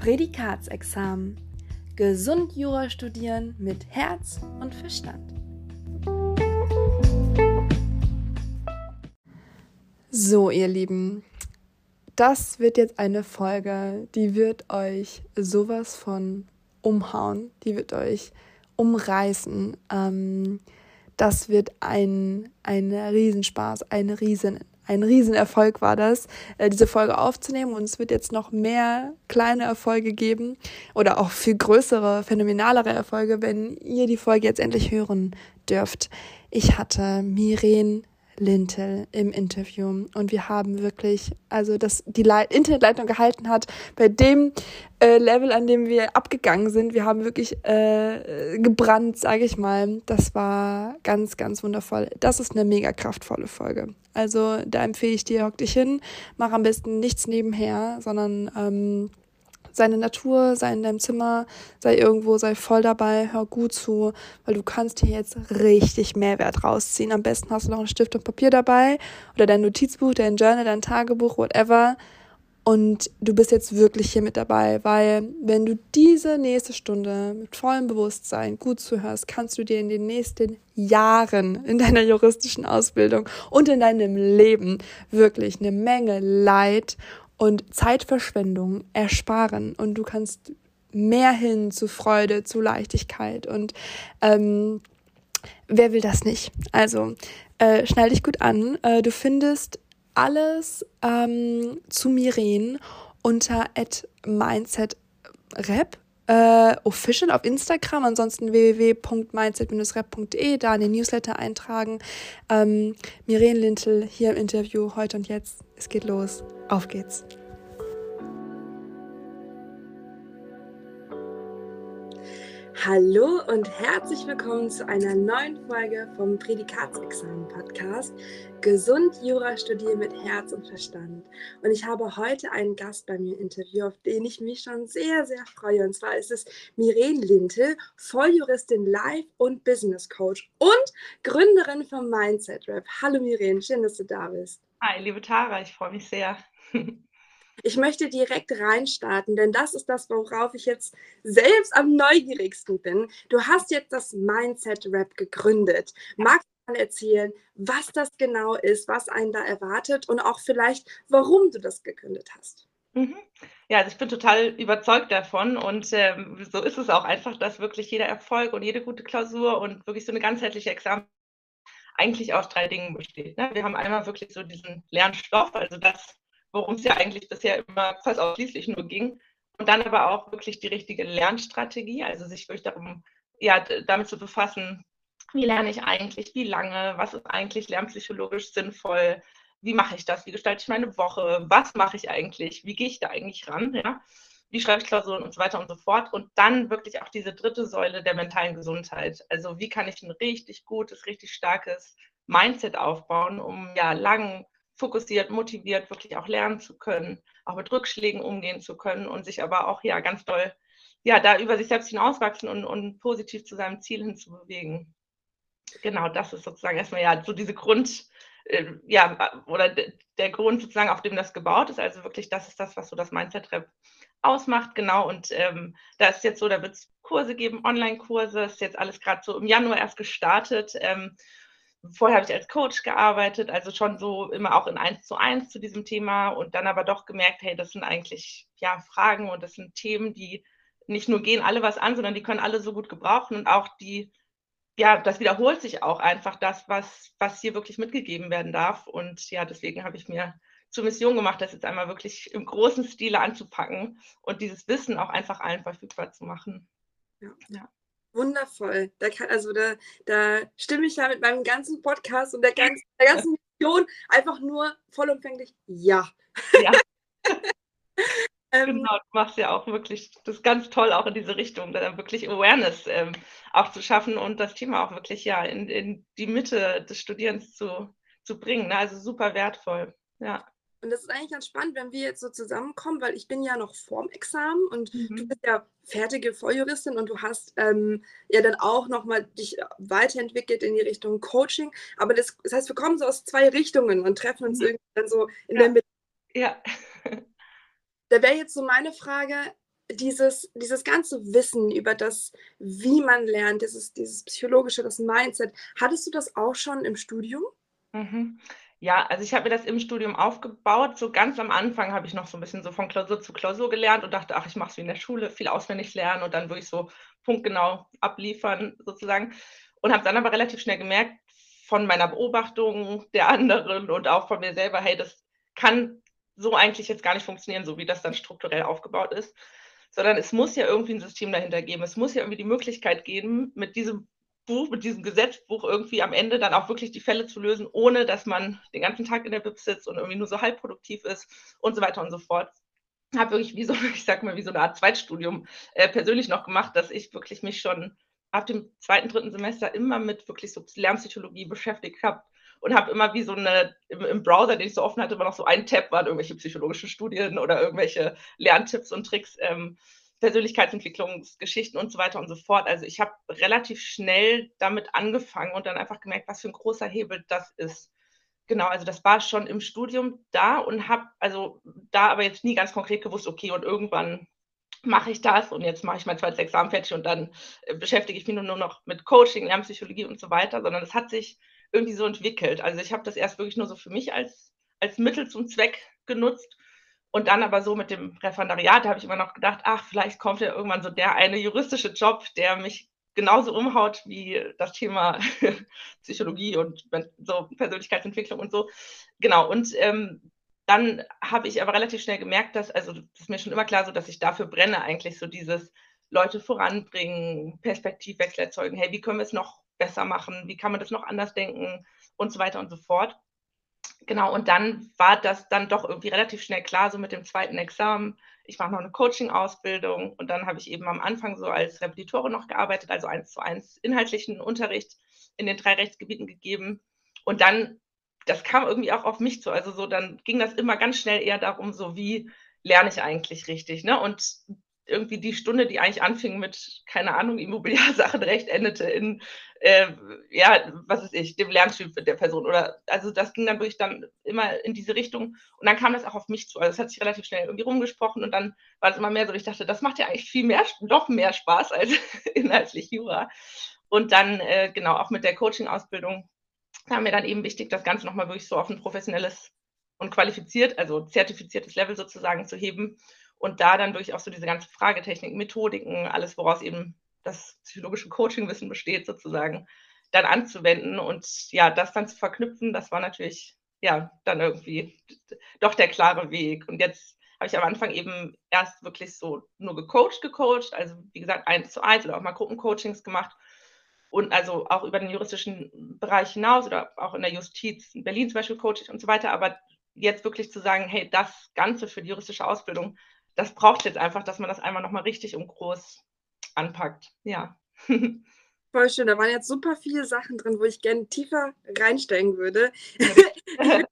Prädikatsexamen. Gesund Jura studieren mit Herz und Verstand. So, ihr Lieben, das wird jetzt eine Folge, die wird euch sowas von umhauen, die wird euch umreißen. Ähm, das wird ein, ein Riesenspaß, eine riesen ein Riesenerfolg war das, äh, diese Folge aufzunehmen. Und es wird jetzt noch mehr kleine Erfolge geben oder auch viel größere, phänomenalere Erfolge, wenn ihr die Folge jetzt endlich hören dürft. Ich hatte Miren Lintel im Interview und wir haben wirklich, also dass die Leit Internetleitung gehalten hat, bei dem äh, Level, an dem wir abgegangen sind, wir haben wirklich äh, gebrannt, sage ich mal. Das war ganz, ganz wundervoll. Das ist eine mega kraftvolle Folge. Also da empfehle ich dir, hock dich hin, mach am besten nichts nebenher, sondern ähm, seine Natur, sei in deinem Zimmer, sei irgendwo, sei voll dabei, hör gut zu, weil du kannst hier jetzt richtig Mehrwert rausziehen. Am besten hast du noch einen Stift und Papier dabei oder dein Notizbuch, dein Journal, dein Tagebuch, whatever. Und du bist jetzt wirklich hier mit dabei, weil wenn du diese nächste Stunde mit vollem Bewusstsein gut zuhörst, kannst du dir in den nächsten Jahren in deiner juristischen Ausbildung und in deinem Leben wirklich eine Menge Leid und Zeitverschwendung ersparen und du kannst mehr hin zu Freude, zu Leichtigkeit und ähm, wer will das nicht? Also äh, schnall dich gut an. Äh, du findest alles ähm, zu Miren unter @mindsetrep äh, official auf Instagram, ansonsten www.mindset-rap.de, da in den Newsletter eintragen. Ähm, Miren Lintel hier im Interview heute und jetzt. Es geht los. Auf geht's. Hallo und herzlich willkommen zu einer neuen Folge vom Prädikatsexamen-Podcast Gesund Jura studieren mit Herz und Verstand. Und ich habe heute einen Gast bei mir im Interview, auf den ich mich schon sehr, sehr freue. Und zwar ist es Miren Lintel, Volljuristin Life und Business Coach und Gründerin vom Mindset Rap. Hallo Miren, schön, dass du da bist. Hi, liebe Tara, ich freue mich sehr. Ich möchte direkt reinstarten, denn das ist das, worauf ich jetzt selbst am neugierigsten bin. Du hast jetzt das Mindset Rap gegründet. Magst du mal erzählen, was das genau ist, was einen da erwartet und auch vielleicht, warum du das gegründet hast? Mhm. Ja, also ich bin total überzeugt davon und ähm, so ist es auch einfach, dass wirklich jeder Erfolg und jede gute Klausur und wirklich so eine ganzheitliche Examen eigentlich aus drei Dingen besteht. Ne? Wir haben einmal wirklich so diesen Lernstoff, also das, worum es ja eigentlich bisher immer fast ausschließlich nur ging. Und dann aber auch wirklich die richtige Lernstrategie, also sich wirklich darum, ja, damit zu befassen, wie lerne ich eigentlich, wie lange, was ist eigentlich lernpsychologisch sinnvoll, wie mache ich das, wie gestalte ich meine Woche, was mache ich eigentlich, wie gehe ich da eigentlich ran, ja, wie schreibe ich Klausuren und so weiter und so fort. Und dann wirklich auch diese dritte Säule der mentalen Gesundheit. Also wie kann ich ein richtig gutes, richtig starkes Mindset aufbauen, um ja lang fokussiert, motiviert, wirklich auch lernen zu können, auch mit Rückschlägen umgehen zu können und sich aber auch ja ganz doll, ja, da über sich selbst hinauswachsen und, und positiv zu seinem Ziel hinzubewegen. Genau, das ist sozusagen erstmal ja so diese Grund, äh, ja, oder der Grund sozusagen, auf dem das gebaut ist. Also wirklich, das ist das, was so das Mindset-Rap ausmacht, genau. Und ähm, da ist jetzt so, da wird es Kurse geben, Online-Kurse, ist jetzt alles gerade so im Januar erst gestartet. Ähm, Vorher habe ich als Coach gearbeitet, also schon so immer auch in eins zu eins zu diesem Thema und dann aber doch gemerkt, hey, das sind eigentlich ja Fragen und das sind Themen, die nicht nur gehen alle was an, sondern die können alle so gut gebrauchen und auch die, ja, das wiederholt sich auch einfach das, was, was hier wirklich mitgegeben werden darf. Und ja, deswegen habe ich mir zur Mission gemacht, das jetzt einmal wirklich im großen Stile anzupacken und dieses Wissen auch einfach allen verfügbar zu machen. Ja. ja. Wundervoll. Da kann, also da, da stimme ich ja mit meinem ganzen Podcast und der ganzen, der ganzen Mission einfach nur vollumfänglich ja. Ja. ähm, genau, du machst ja auch wirklich das ist ganz toll, auch in diese Richtung, da wirklich Awareness ähm, auch zu schaffen und das Thema auch wirklich ja in, in die Mitte des Studierens zu, zu bringen. Ne? Also super wertvoll. Ja. Und das ist eigentlich ganz spannend, wenn wir jetzt so zusammenkommen, weil ich bin ja noch vorm Examen und mhm. du bist ja fertige Volljuristin und du hast ähm, ja dann auch nochmal dich weiterentwickelt in die Richtung Coaching. Aber das, das, heißt, wir kommen so aus zwei Richtungen und treffen uns mhm. irgendwie dann so in ja. der Mitte. Ja. da wäre jetzt so meine Frage, dieses, dieses ganze Wissen über das, wie man lernt, dieses, dieses psychologische, das Mindset, hattest du das auch schon im Studium? Mhm. Ja, also ich habe mir das im Studium aufgebaut. So ganz am Anfang habe ich noch so ein bisschen so von Klausur zu Klausur gelernt und dachte, ach, ich mache es wie in der Schule, viel auswendig lernen und dann wirklich so punktgenau abliefern sozusagen. Und habe dann aber relativ schnell gemerkt, von meiner Beobachtung der anderen und auch von mir selber, hey, das kann so eigentlich jetzt gar nicht funktionieren, so wie das dann strukturell aufgebaut ist, sondern es muss ja irgendwie ein System dahinter geben. Es muss ja irgendwie die Möglichkeit geben, mit diesem Buch, mit diesem Gesetzbuch irgendwie am Ende dann auch wirklich die Fälle zu lösen, ohne dass man den ganzen Tag in der BIP sitzt und irgendwie nur so halb produktiv ist und so weiter und so fort. Habe wirklich wie so, ich sag mal, wie so eine Art Zweitstudium äh, persönlich noch gemacht, dass ich wirklich mich schon ab dem zweiten, dritten Semester immer mit wirklich so Lernpsychologie beschäftigt habe und habe immer wie so eine, im, im, Browser, den ich so offen hatte, immer noch so ein Tab waren irgendwelche psychologischen Studien oder irgendwelche Lerntipps und Tricks ähm, Persönlichkeitsentwicklungsgeschichten und so weiter und so fort. Also ich habe relativ schnell damit angefangen und dann einfach gemerkt, was für ein großer Hebel das ist. Genau, also das war schon im Studium da und habe also da aber jetzt nie ganz konkret gewusst, okay, und irgendwann mache ich das und jetzt mache ich mein zweites Examen fertig und dann äh, beschäftige ich mich nur noch mit Coaching, Lernpsychologie und so weiter, sondern es hat sich irgendwie so entwickelt. Also ich habe das erst wirklich nur so für mich als, als Mittel zum Zweck genutzt und dann aber so mit dem Referendariat, da habe ich immer noch gedacht, ach, vielleicht kommt ja irgendwann so der eine juristische Job, der mich genauso umhaut wie das Thema Psychologie und so Persönlichkeitsentwicklung und so. Genau, und ähm, dann habe ich aber relativ schnell gemerkt, dass, also das ist mir schon immer klar so, dass ich dafür brenne, eigentlich so dieses Leute voranbringen, Perspektivwechsel erzeugen, hey, wie können wir es noch besser machen, wie kann man das noch anders denken und so weiter und so fort. Genau, und dann war das dann doch irgendwie relativ schnell klar, so mit dem zweiten Examen. Ich mache noch eine Coaching-Ausbildung und dann habe ich eben am Anfang so als Repetitore noch gearbeitet, also eins zu eins inhaltlichen Unterricht in den drei Rechtsgebieten gegeben. Und dann, das kam irgendwie auch auf mich zu. Also so, dann ging das immer ganz schnell eher darum, so wie lerne ich eigentlich richtig. Ne? Und irgendwie die Stunde, die eigentlich anfing mit, keine Ahnung, Immobiliarsachenrecht, endete in, äh, ja, was ist ich, dem Lerntyp der Person. Oder also das ging dann wirklich dann immer in diese Richtung. Und dann kam das auch auf mich zu. Also es hat sich relativ schnell irgendwie rumgesprochen und dann war es immer mehr so, ich dachte, das macht ja eigentlich viel mehr, doch mehr Spaß als inhaltlich Jura. Und dann, äh, genau, auch mit der Coaching-Ausbildung war mir dann eben wichtig, das Ganze nochmal wirklich so auf ein professionelles und qualifiziert, also zertifiziertes Level sozusagen zu heben und da dann wirklich auch so diese ganze Fragetechnik, Methodiken, alles, woraus eben das psychologische Coachingwissen besteht, sozusagen, dann anzuwenden und ja, das dann zu verknüpfen, das war natürlich ja dann irgendwie doch der klare Weg. Und jetzt habe ich am Anfang eben erst wirklich so nur gecoacht, gecoacht, also wie gesagt, eins zu eins oder auch mal Gruppencoachings gemacht und also auch über den juristischen Bereich hinaus oder auch in der Justiz, in Berlin zum Beispiel coach und so weiter, aber jetzt wirklich zu sagen, hey, das Ganze für die juristische Ausbildung, das braucht jetzt einfach, dass man das einmal nochmal richtig und groß anpackt. Ja. Voll schön. Da waren jetzt super viele Sachen drin, wo ich gerne tiefer reinsteigen würde.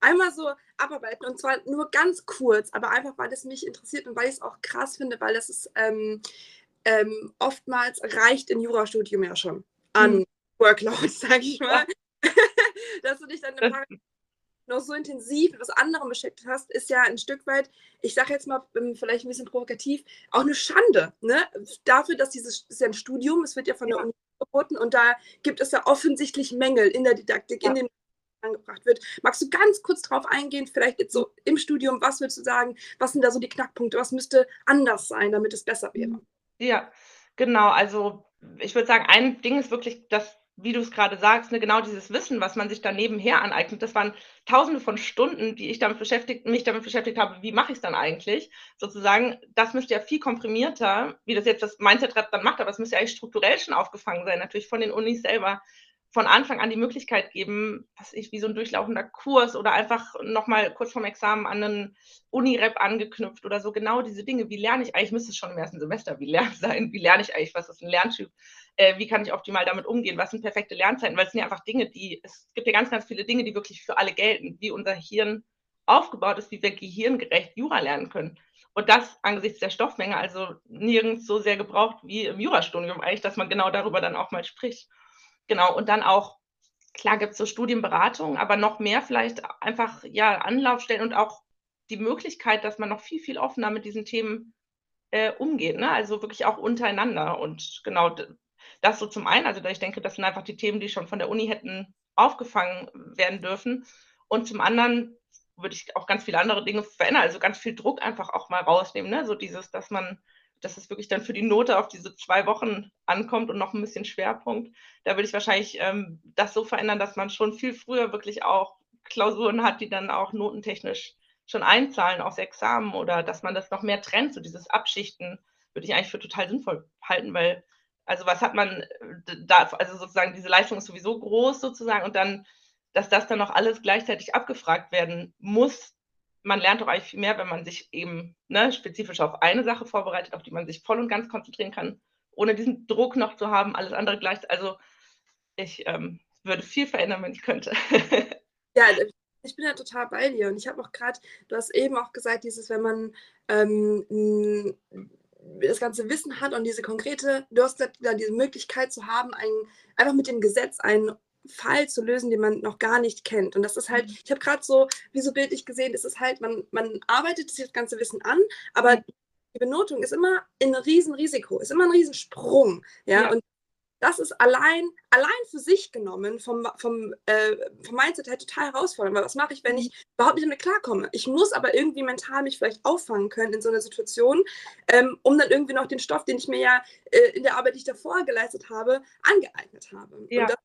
einmal so abarbeiten und zwar nur ganz kurz, aber einfach, weil es mich interessiert und weil ich es auch krass finde, weil das ist ähm, ähm, oftmals reicht in Jurastudium ja schon an mhm. Workload, sag ich mal. Dass du dich dann eine noch so intensiv mit was anderem beschäftigt hast, ist ja ein Stück weit, ich sage jetzt mal ähm, vielleicht ein bisschen provokativ, auch eine Schande. Ne? Dafür, dass dieses ist ja ein Studium, es wird ja von der Uni geboten und da gibt es ja offensichtlich Mängel in der Didaktik, ja. in den angebracht wird. Magst du ganz kurz drauf eingehen, vielleicht jetzt so im Studium, was würdest du sagen, was sind da so die Knackpunkte, was müsste anders sein, damit es besser wäre? Ja, genau, also ich würde sagen, ein Ding ist wirklich, dass wie du es gerade sagst, ne, genau dieses Wissen, was man sich da nebenher aneignet, das waren tausende von Stunden, die ich damit beschäftigt, mich damit beschäftigt habe, wie mache ich es dann eigentlich? Sozusagen, das müsste ja viel komprimierter, wie das jetzt das Mindset-Rap dann macht, aber es müsste ja eigentlich strukturell schon aufgefangen sein, natürlich von den Unis selber, von Anfang an die Möglichkeit geben, was ich wie so ein durchlaufender Kurs oder einfach nochmal kurz vorm Examen an einen Uni-Rap angeknüpft oder so. Genau diese Dinge. Wie lerne ich eigentlich? Müsste es schon im ersten Semester, wie lerne sein? Wie lerne ich eigentlich? Was ist ein Lerntyp? Äh, wie kann ich optimal damit umgehen? Was sind perfekte Lernzeiten? Weil es sind ja einfach Dinge, die, es gibt ja ganz, ganz viele Dinge, die wirklich für alle gelten, wie unser Hirn aufgebaut ist, wie wir gehirngerecht Jura lernen können. Und das angesichts der Stoffmenge, also nirgends so sehr gebraucht wie im Jurastudium eigentlich, dass man genau darüber dann auch mal spricht. Genau, und dann auch, klar gibt es so Studienberatungen, aber noch mehr vielleicht einfach ja Anlaufstellen und auch die Möglichkeit, dass man noch viel, viel offener mit diesen Themen äh, umgehen, ne? Also wirklich auch untereinander. Und genau das so zum einen, also ich denke, das sind einfach die Themen, die schon von der Uni hätten aufgefangen werden dürfen. Und zum anderen würde ich auch ganz viele andere Dinge verändern, also ganz viel Druck einfach auch mal rausnehmen, ne? So dieses, dass man dass es wirklich dann für die Note auf diese zwei Wochen ankommt und noch ein bisschen Schwerpunkt. Da würde ich wahrscheinlich ähm, das so verändern, dass man schon viel früher wirklich auch Klausuren hat, die dann auch notentechnisch schon einzahlen aufs Examen oder dass man das noch mehr trennt, so dieses Abschichten, würde ich eigentlich für total sinnvoll halten, weil also was hat man da, also sozusagen diese Leistung ist sowieso groß sozusagen und dann, dass das dann noch alles gleichzeitig abgefragt werden muss, man lernt doch eigentlich viel mehr, wenn man sich eben ne, spezifisch auf eine Sache vorbereitet, auf die man sich voll und ganz konzentrieren kann, ohne diesen Druck noch zu haben, alles andere gleich. Also ich ähm, würde viel verändern, wenn ich könnte. ja, ich bin ja total bei dir und ich habe auch gerade, du hast eben auch gesagt, dieses, wenn man ähm, das ganze Wissen hat und diese konkrete, du hast dann diese Möglichkeit zu haben, ein, einfach mit dem Gesetz einen Fall zu lösen, den man noch gar nicht kennt. Und das ist halt, mhm. ich habe gerade so, wie so bildlich gesehen, es ist halt, man, man arbeitet sich das ganze Wissen an, aber mhm. die Benotung ist immer ein Riesenrisiko, ist immer ein Riesensprung. Ja, ja. und das ist allein, allein für sich genommen vom, vom, äh, vom Mindset her total herausfordernd. Weil was mache ich, wenn ich überhaupt nicht damit klarkomme? Ich muss aber irgendwie mental mich vielleicht auffangen können in so einer Situation, ähm, um dann irgendwie noch den Stoff, den ich mir ja äh, in der Arbeit, die ich davor geleistet habe, angeeignet habe. Ja. Und das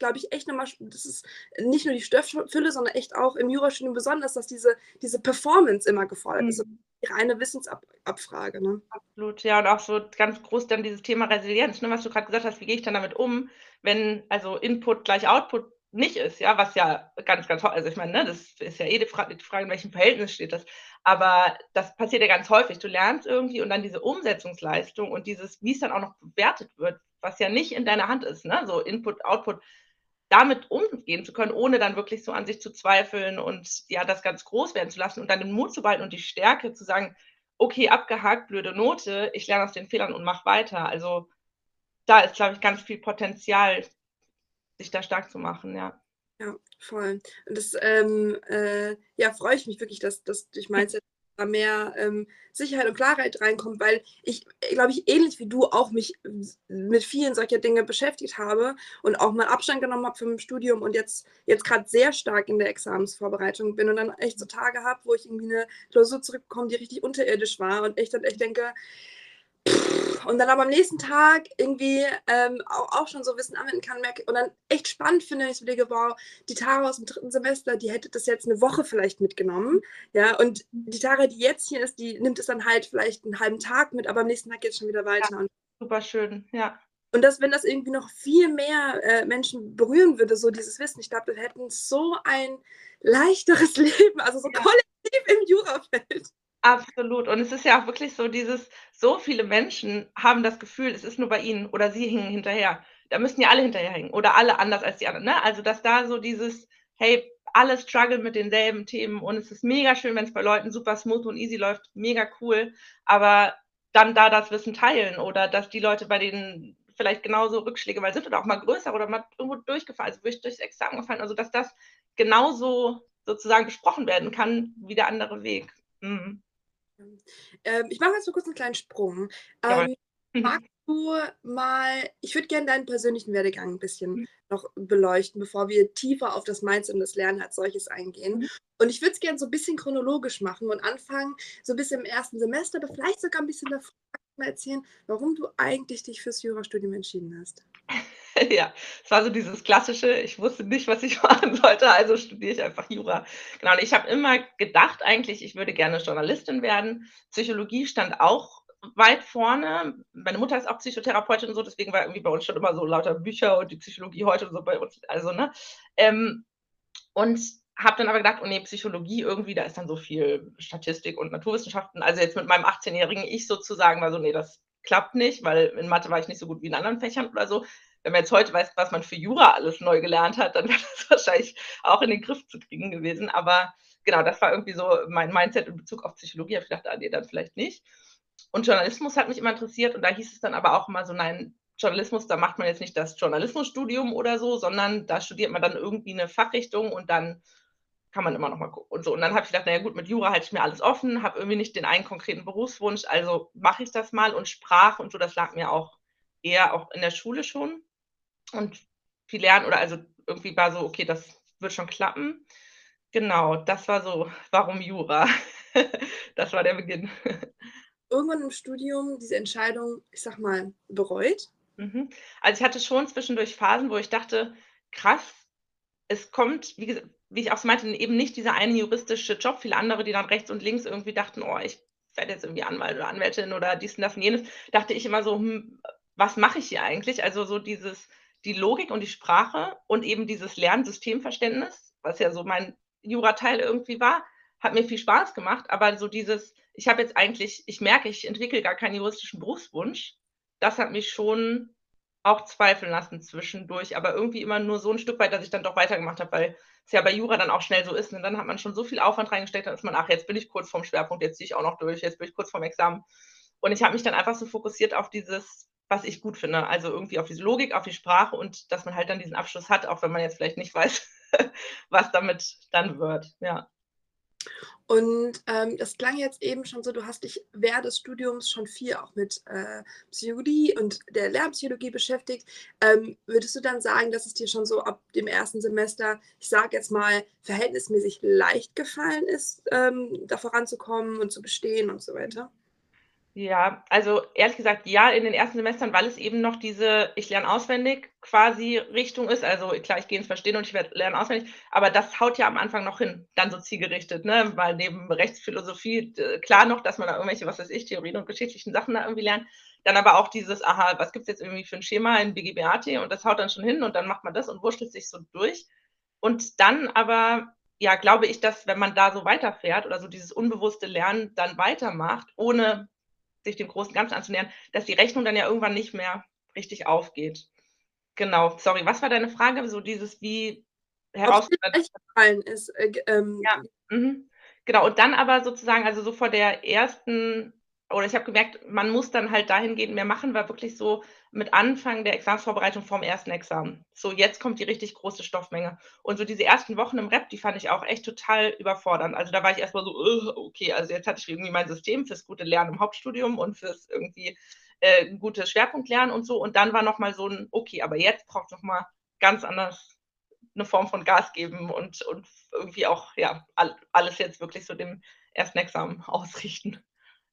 glaube ich, echt nochmal, das ist nicht nur die Stofffülle, sondern echt auch im Jurastudium besonders, dass diese, diese Performance immer gefordert mhm. ist. Die reine Wissensabfrage. Ne? Absolut, ja, und auch so ganz groß dann dieses Thema Resilienz, ne, was du gerade gesagt hast, wie gehe ich dann damit um, wenn also Input gleich Output nicht ist, ja, was ja ganz, ganz häufig, also ich meine, ne, das ist ja eh die Frage, die Frage, in welchem Verhältnis steht das, aber das passiert ja ganz häufig. Du lernst irgendwie und dann diese Umsetzungsleistung und dieses, wie es dann auch noch bewertet wird, was ja nicht in deiner Hand ist, ne, so Input, Output, damit umgehen zu können, ohne dann wirklich so an sich zu zweifeln und ja, das ganz groß werden zu lassen und dann den Mut zu behalten und die Stärke zu sagen, okay, abgehakt, blöde Note, ich lerne aus den Fehlern und mache weiter. Also da ist, glaube ich, ganz viel Potenzial, sich da stark zu machen, ja. Ja, voll. Und das, ähm, äh, ja, freue ich mich wirklich, dass, dass durch Mindset mehr ähm, Sicherheit und Klarheit reinkommt, weil ich, glaube ich, ähnlich wie du auch mich mit vielen solcher Dinge beschäftigt habe und auch mal Abstand genommen habe vom Studium und jetzt, jetzt gerade sehr stark in der Examensvorbereitung bin und dann echt so Tage habe, wo ich irgendwie eine Klausur zurückbekomme, die richtig unterirdisch war und ich dann echt denke, und dann aber am nächsten Tag irgendwie ähm, auch, auch, schon so Wissen anwenden kann merke, und dann echt spannend finde, ich überlege, wow, die Tara aus dem dritten Semester, die hätte das jetzt eine Woche vielleicht mitgenommen, ja, und die Tara, die jetzt hier ist, die nimmt es dann halt vielleicht einen halben Tag mit, aber am nächsten Tag geht es schon wieder weiter. Ja, super schön, ja. Und dass, wenn das irgendwie noch viel mehr äh, Menschen berühren würde, so dieses Wissen, ich glaube, wir hätten so ein leichteres Leben, also so ja. kollektiv im Jurafeld. Absolut. Und es ist ja auch wirklich so dieses, so viele Menschen haben das Gefühl, es ist nur bei ihnen oder sie hingen hinterher. Da müssen ja alle hinterherhängen oder alle anders als die anderen. Ne? Also, dass da so dieses, hey, alle strugglen mit denselben Themen und es ist mega schön, wenn es bei Leuten super smooth und easy läuft, mega cool. Aber dann da das Wissen teilen oder dass die Leute, bei denen vielleicht genauso Rückschläge mal sind oder auch mal größer oder mal irgendwo durchgefallen, also durchs Examen gefallen, also dass das genauso sozusagen besprochen werden kann wie der andere Weg. Mhm. Ähm, ich mache jetzt so kurz einen kleinen Sprung. Ähm, mhm. magst du mal, ich würde gerne deinen persönlichen Werdegang ein bisschen mhm. noch beleuchten, bevor wir tiefer auf das Mindset und das Lernen als solches eingehen. Mhm. Und ich würde es gerne so ein bisschen chronologisch machen und anfangen, so ein bisschen im ersten Semester, aber vielleicht sogar ein bisschen davor erzählen, warum du eigentlich dich fürs Jurastudium entschieden hast. Ja, es war so dieses klassische, ich wusste nicht, was ich machen sollte, also studiere ich einfach Jura. Genau, und ich habe immer gedacht eigentlich, ich würde gerne Journalistin werden. Psychologie stand auch weit vorne. Meine Mutter ist auch Psychotherapeutin und so, deswegen war irgendwie bei uns schon immer so lauter Bücher und die Psychologie heute und so bei uns, also, ne? Ähm, und habe dann aber gedacht, oh nee, Psychologie irgendwie, da ist dann so viel Statistik und Naturwissenschaften. Also jetzt mit meinem 18-jährigen Ich sozusagen war so, nee, das klappt nicht, weil in Mathe war ich nicht so gut wie in anderen Fächern oder so wenn man jetzt heute weiß, was man für Jura alles neu gelernt hat, dann wäre das wahrscheinlich auch in den Griff zu kriegen gewesen. Aber genau, das war irgendwie so mein Mindset in Bezug auf Psychologie. Ich dachte, ah, nee, dann vielleicht nicht. Und Journalismus hat mich immer interessiert und da hieß es dann aber auch immer so, nein, Journalismus, da macht man jetzt nicht das Journalismusstudium oder so, sondern da studiert man dann irgendwie eine Fachrichtung und dann kann man immer noch mal gucken und so. Und dann habe ich gedacht, na ja gut, mit Jura halte ich mir alles offen, habe irgendwie nicht den einen konkreten Berufswunsch, also mache ich das mal und Sprache und so, das lag mir auch eher auch in der Schule schon und viel lernen oder also irgendwie war so, okay, das wird schon klappen. Genau, das war so, warum Jura? Das war der Beginn. Irgendwann im Studium diese Entscheidung, ich sag mal, bereut? Mhm. Also, ich hatte schon zwischendurch Phasen, wo ich dachte: „Krass, es kommt“, wie wie ich auch so meinte, eben nicht dieser eine juristische Job. Viele andere, die dann rechts und links irgendwie dachten: „Oh, ich werde jetzt irgendwie Anwalt oder Anwältin oder dies und das und jenes“, dachte ich immer so: „Hm, was mache ich hier eigentlich?“ Also, so dieses die Logik und die Sprache und eben dieses Lernsystemverständnis, was ja so mein Jurateil irgendwie war, hat mir viel Spaß gemacht, aber so dieses ich habe jetzt eigentlich ich merke, ich entwickle gar keinen juristischen Berufswunsch. Das hat mich schon auch zweifeln lassen zwischendurch, aber irgendwie immer nur so 'n Stück weit, dass ich dann doch weitergemacht habe, weil es ja bei Jura dann auch schnell so ist, ne? Dann hat man schon so viel Aufwand reingesteckt, ist man: „Ach, jetzt bin ich kurz vorm Schwerpunkt, jetzt ziehe ich auch noch durch, jetzt bin ich kurz vorm Examen.“ Und ich habe mich dann einfach so fokussiert auf dieses, was ich gut finde, also irgendwie auf diese Logik, auf die Sprache und dass man halt dann diesen Abschluss hat, auch wenn man jetzt vielleicht nicht weiß, was damit dann wird, ja. Und, ähm, das klang jetzt eben schon so, du hast dich während des Studiums schon viel auch mit, äh, Psychologie und der Lernpsychologie beschäftigt. Ähm, würdest du dann sagen, dass es dir schon so ab dem ersten Semester, ich sage jetzt mal, verhältnismäßig leicht gefallen ist, ähm, da voranzukommen und zu bestehen und so weiter? Ja, also ehrlich gesagt, ja, in den ersten Semestern, weil es eben noch diese „Ich lerne auswendig“ quasi Richtung ist. Also klar, ich gehe ins Verstehen und ich werde lerne auswendig, aber das haut ja am Anfang noch hin, dann so zielgerichtet, ne? Weil neben Rechtsphilosophie, d klar noch, dass man da irgendwelche, was weiß ich, Theorien und geschichtlichen Sachen da irgendwie lernt. Dann aber auch dieses: „Aha, was gibt's jetzt irgendwie für 'n Schema in BGB-AT?“ Und das haut dann schon hin und dann macht man das und wurschtelt sich so durch. Und dann aber, ja, glaube ich, dass, wenn man da so weiterfährt oder so dieses unbewusste Lernen dann weitermacht, ohne sich dem großen Ganzen anzunähern, dass die Rechnung dann ja irgendwann nicht mehr richtig aufgeht. Genau. Sorry, was war deine Frage? So dieses wie Ob's dir herausfordert leicht gefallen ist, äh, ähm Ja, mhm. Genau, und dann aber sozusagen also so vor der ersten oder ich habe gemerkt, man muss dann halt dahingehend mehr machen, war wirklich so mit Anfang der Examensvorbereitung vorm ersten Examen. So, jetzt kommt die richtig große Stoffmenge. Und so diese ersten Wochen im Rep, die fand ich auch echt total überfordernd. Also, da war ich erst mal so: okay, also jetzt hatte ich irgendwie mein System fürs gute Lernen im Hauptstudium und fürs irgendwie, äh, gute Schwerpunktlernen und so. Und dann war noch mal so 'n: „Okay, aber jetzt braucht's noch mal ganz anders 'ne Form von Gas geben und und irgendwie auch, ja, all alles jetzt wirklich so dem ersten Examen ausrichten.“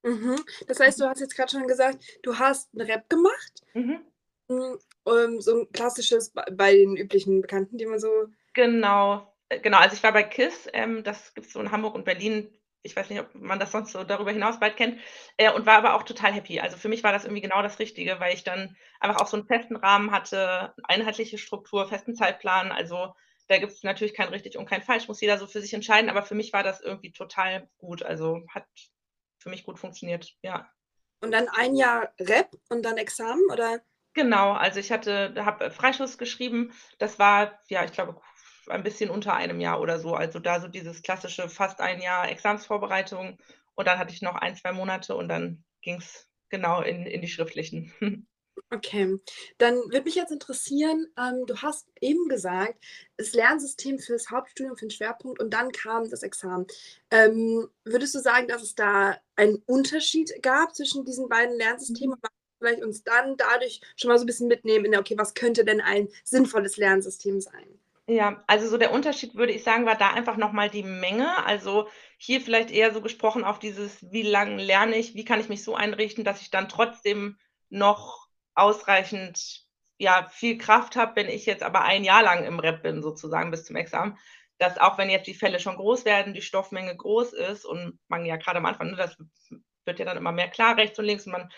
Mhm. Das heißt, du hast jetzt grad schon gesagt, du hast 'n Rep gemacht? Mhm. Hm, ähm, so 'n klassisches bei den üblichen Bekannten, die man so Genau, äh, genau. Also, ich war bei KISS, ähm, das gibt's so in Hamburg und Berlin. Ich weiß nicht, ob man das sonst so darüber hinaus weit kennt, äh, und war aber auch total happy. Also, für mich war das irgendwie genau das Richtige, weil ich dann einfach auch so 'n festen Rahmen hatte, einheitliche Struktur, festen Zeitplan. Also, da gibt's natürlich kein richtig und kein falsch, muss jeder so für sich entscheiden, aber für mich war das irgendwie total gut. Also, hat für mich gut funktioniert, ja. Und dann 1 Jahr Rep und dann Examen, oder? Genau, also ich hatte habe Freischuss geschrieben. Das war, ja, ich glaube, ein bisschen unter einem Jahr oder so. Also da so dieses klassische fast 1 Jahr Examensvorbereitung und dann hatte ich noch 1, 2 Monate und dann ging's genau in in die schriftlichen. Okay. Dann würde mich jetzt interessieren, ähm, du hast eben gesagt, das Lernsystem fürs Hauptstudium, für 'n Schwerpunkt und dann kam das Examen. Ähm, würdest du sagen, dass es da einen Unterschied gab zwischen diesen beiden Mhm. Lernsystemen? Vielleicht uns dann dadurch schon mal so 'n bisschen mitnehmen in der okay, was könnte denn ein sinnvolles Lernsystem sein? Ja, also so der Unterschied, würde ich sagen, war da einfach noch mal die Menge. Also, hier vielleicht eher so gesprochen auf dieses: Wie lang lerne ich? Wie kann ich mich so einrichten, dass ich dann trotzdem noch ausreichend, ja, viel Kraft habe, wenn ich jetzt aber 1 Jahr lang im Rep bin sozusagen bis zum Examen, dass auch wenn jetzt die Fälle schon groß werden, die Stoffmenge groß ist und man ja grade am Anfang, ne, das wird ja dann immer mehr klar rechts und links und man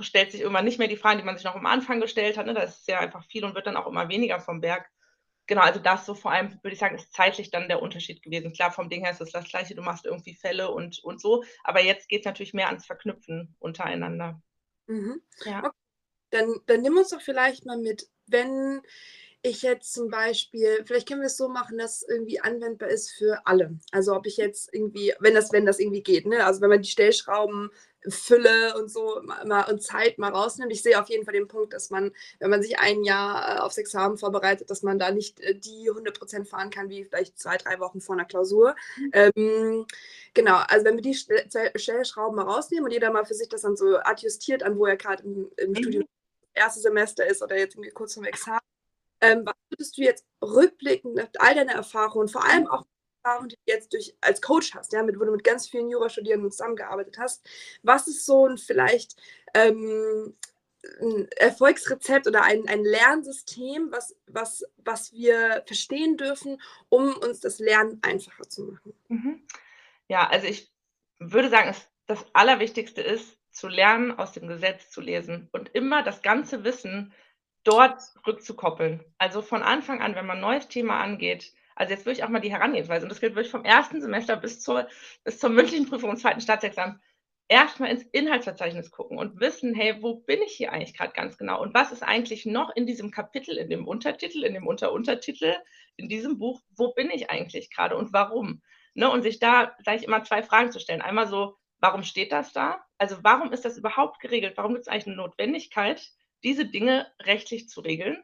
stellt sich irgendwann nicht mehr die Fragen, die man sich noch am Anfang gestellt hat, ne? Da ist ja einfach viel und wird dann auch immer weniger vom Berg. Genau, also das so vor allem, würde ich sagen, ist zeitlich dann der Unterschied gewesen. Klar, vom Ding her ist es das Gleiche, du machst irgendwie Fälle und und so, aber jetzt geht's natürlich mehr ans Verknüpfen untereinander. Mhm. Ja. O dann dann nimm uns doch vielleicht mal mit, wenn ich jetzt zum Beispiel, vielleicht können wir es so machen, dass es irgendwie anwendbar ist für alle. Also ob ich jetzt irgendwie, wenn das, wenn das irgendwie geht, ne? Also wenn man die Stellschrauben Fülle und so mal, und Zeit mal rausnimmt. Ich sehe auf jeden Fall den Punkt, dass man, wenn man sich ein Jahr äh, aufs Examen vorbereitet, dass man da nicht äh, die 100% fahren kann, wie vielleicht zwei, drei Wochen vor einer Klausur. Mhm. Ähm, genau, also wenn wir die Stellschrauben mal rausnehmen und jeder mal für sich das dann so adjustiert an, wo er gerade im, im mhm. Studium erste Semester ist oder jetzt irgendwie kurz vom Examen, ähm, was würdest du jetzt rückblickend nach all deiner Erfahrungen, vor allem auch Erfahrung, die du jetzt durch, als Coach hast, ja, mit, wo du mit ganz vielen Jurastudierenden zusammengearbeitet hast, was ist so ein vielleicht ähm, ein Erfolgsrezept oder ein, ein Lernsystem, was, was, was wir verstehen dürfen, um uns das Lernen einfacher zu machen? Mhm. Ja, also ich würde sagen, das Allerwichtigste ist, zu lernen, aus dem Gesetz zu lesen und immer das ganze Wissen dort rückzukoppeln. Also von Anfang an, wenn man ein neues Thema angeht, also jetzt würde ich auch mal die Herangehensweise, und das gilt wirklich vom ersten Semester bis zur, bis zur mündlichen Prüfung und zweiten Staatsexamen, erstmal ins Inhaltsverzeichnis gucken und wissen, hey, wo bin ich hier eigentlich gerade ganz genau? Und was ist eigentlich noch in diesem Kapitel, in dem Untertitel, in dem Unteruntertitel, in diesem Buch, wo bin ich eigentlich gerade und warum? Ne? Und sich da gleich immer zwei Fragen zu stellen. Einmal so, warum steht das da? Also warum ist das überhaupt geregelt? Warum gibt es eigentlich eine Notwendigkeit, diese Dinge rechtlich zu regeln?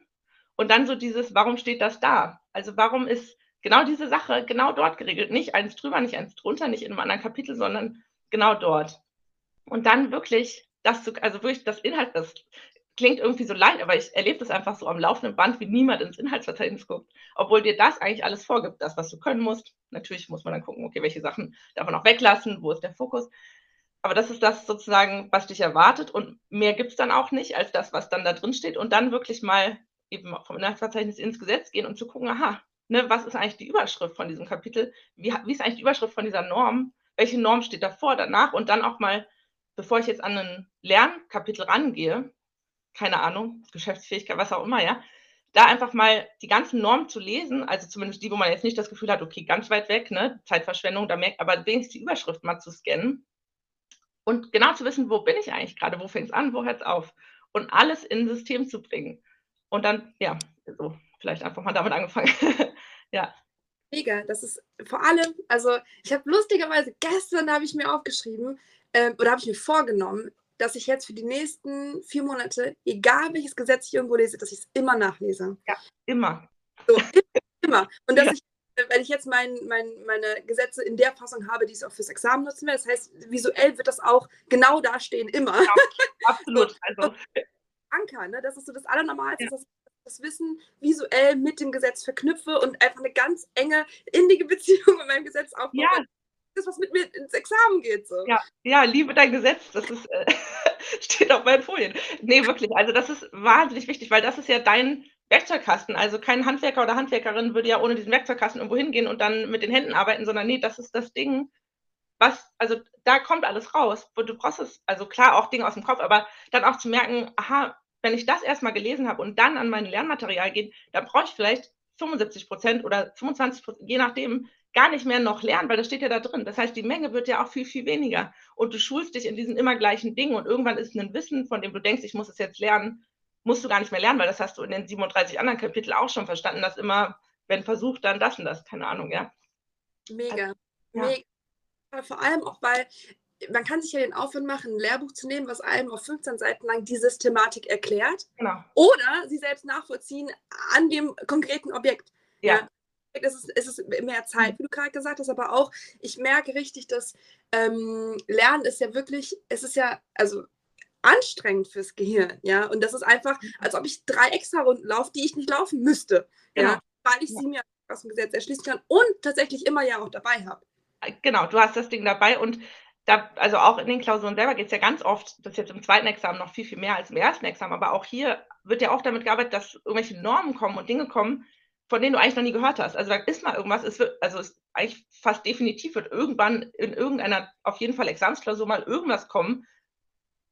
Und dann so dieses, warum steht das da? Also warum ist genau diese Sache genau dort geregelt? Nicht eins drüber, nicht eins drunter, nicht in einem anderen Kapitel, sondern genau dort. Und dann wirklich das also wirklich das Inhalt, das klingt irgendwie so leicht, aber ich erlebe das einfach so am laufenden Band, wie niemand ins Inhaltsverzeichnis guckt, obwohl dir das eigentlich alles vorgibt, das, was du können musst. Natürlich muss man dann gucken, okay, welche Sachen darf man auch weglassen, wo ist der Fokus. Aber das ist das sozusagen, was dich erwartet und mehr gibt es dann auch nicht als das, was dann da drin steht und dann wirklich mal eben vom Inhaltsverzeichnis ins Gesetz gehen und zu gucken, aha, ne, was ist eigentlich die Überschrift von diesem Kapitel? Wie, wie ist eigentlich die Überschrift von dieser Norm? Welche Norm steht davor, danach? Und dann auch mal, bevor ich jetzt an ein Lernkapitel rangehe, keine Ahnung, Geschäftsfähigkeit, was auch immer, ja, da einfach mal die ganzen Normen zu lesen, also zumindest die, wo man jetzt nicht das Gefühl hat, okay, ganz weit weg, ne, Zeitverschwendung, da merkt, aber wenigstens die Überschrift mal zu scannen und genau zu wissen, wo bin ich eigentlich gerade, wo fängt es an, wo hört es auf und alles in ein System zu bringen. Und dann, ja, so, vielleicht einfach mal damit angefangen. ja. Mega, das ist vor allem, also ich habe lustigerweise gestern habe ich mir aufgeschrieben äh, oder habe ich mir vorgenommen, dass ich jetzt für die nächsten vier Monate, egal welches Gesetz ich irgendwo lese, dass ich es immer nachlese. Ja, immer. So, immer. Und dass ja. ich, wenn ich jetzt mein, mein, meine Gesetze in der Fassung habe, die ich auch fürs Examen nutzen werde, das heißt, visuell wird das auch genau dastehen, immer. Ja, absolut. Also, Anker, ne? Das ist so das Allernormalste, ja. dass ich das Wissen visuell mit dem Gesetz verknüpfe und einfach eine ganz enge, innige Beziehung mit meinem Gesetz aufbaue. Ja. Das, was mit mir ins Examen geht. So. Ja, ja, liebe dein Gesetz, das ist, äh, steht auf meinen Folien. Nee, wirklich, also das ist wahnsinnig wichtig, weil das ist ja dein Werkzeugkasten. Also kein Handwerker oder Handwerkerin würde ja ohne diesen Werkzeugkasten irgendwo hingehen und dann mit den Händen arbeiten, sondern nee, das ist das Ding, was, also da kommt alles raus. Du brauchst es, also klar auch Dinge aus dem Kopf, aber dann auch zu merken, aha, wenn ich das erstmal gelesen habe und dann an mein Lernmaterial gehe, dann brauche ich vielleicht 75 Prozent oder 25 Prozent, je nachdem, gar nicht mehr noch lernen, weil das steht ja da drin. Das heißt, die Menge wird ja auch viel, viel weniger. Und du schulst dich in diesen immer gleichen Dingen und irgendwann ist ein Wissen, von dem du denkst, ich muss es jetzt lernen, musst du gar nicht mehr lernen, weil das hast du in den 37 anderen Kapiteln auch schon verstanden, dass immer, wenn versucht, dann das und das, keine Ahnung, ja. Mega. Also, ja. Mega. Vor allem auch, weil man kann sich ja den Aufwand machen, ein Lehrbuch zu nehmen, was einem auf 15 Seiten lang die Systematik erklärt. Genau. Oder sie selbst nachvollziehen an dem konkreten Objekt. Ja. ja. Es ist, es ist mehr Zeit, wie du gerade gesagt hast, aber auch, ich merke richtig, dass ähm, Lernen ist ja wirklich, es ist ja, also anstrengend fürs Gehirn, ja. Und das ist einfach, mhm. als ob ich drei extra Runden laufe, die ich nicht laufen müsste. Genau. Ja, weil ich sie mir aus dem Gesetz erschließen kann und tatsächlich immer ja auch dabei habe. Genau, du hast das Ding dabei und da, also auch in den Klausuren selber geht es ja ganz oft, das ist jetzt im zweiten Examen noch viel, viel mehr als im ersten Examen, aber auch hier wird ja oft damit gearbeitet, dass irgendwelche Normen kommen und Dinge kommen, von denen du eigentlich noch nie gehört hast. Also da ist mal irgendwas, es wird, also es eigentlich fast definitiv wird irgendwann in irgendeiner, auf jeden Fall Examensklausur mal irgendwas kommen,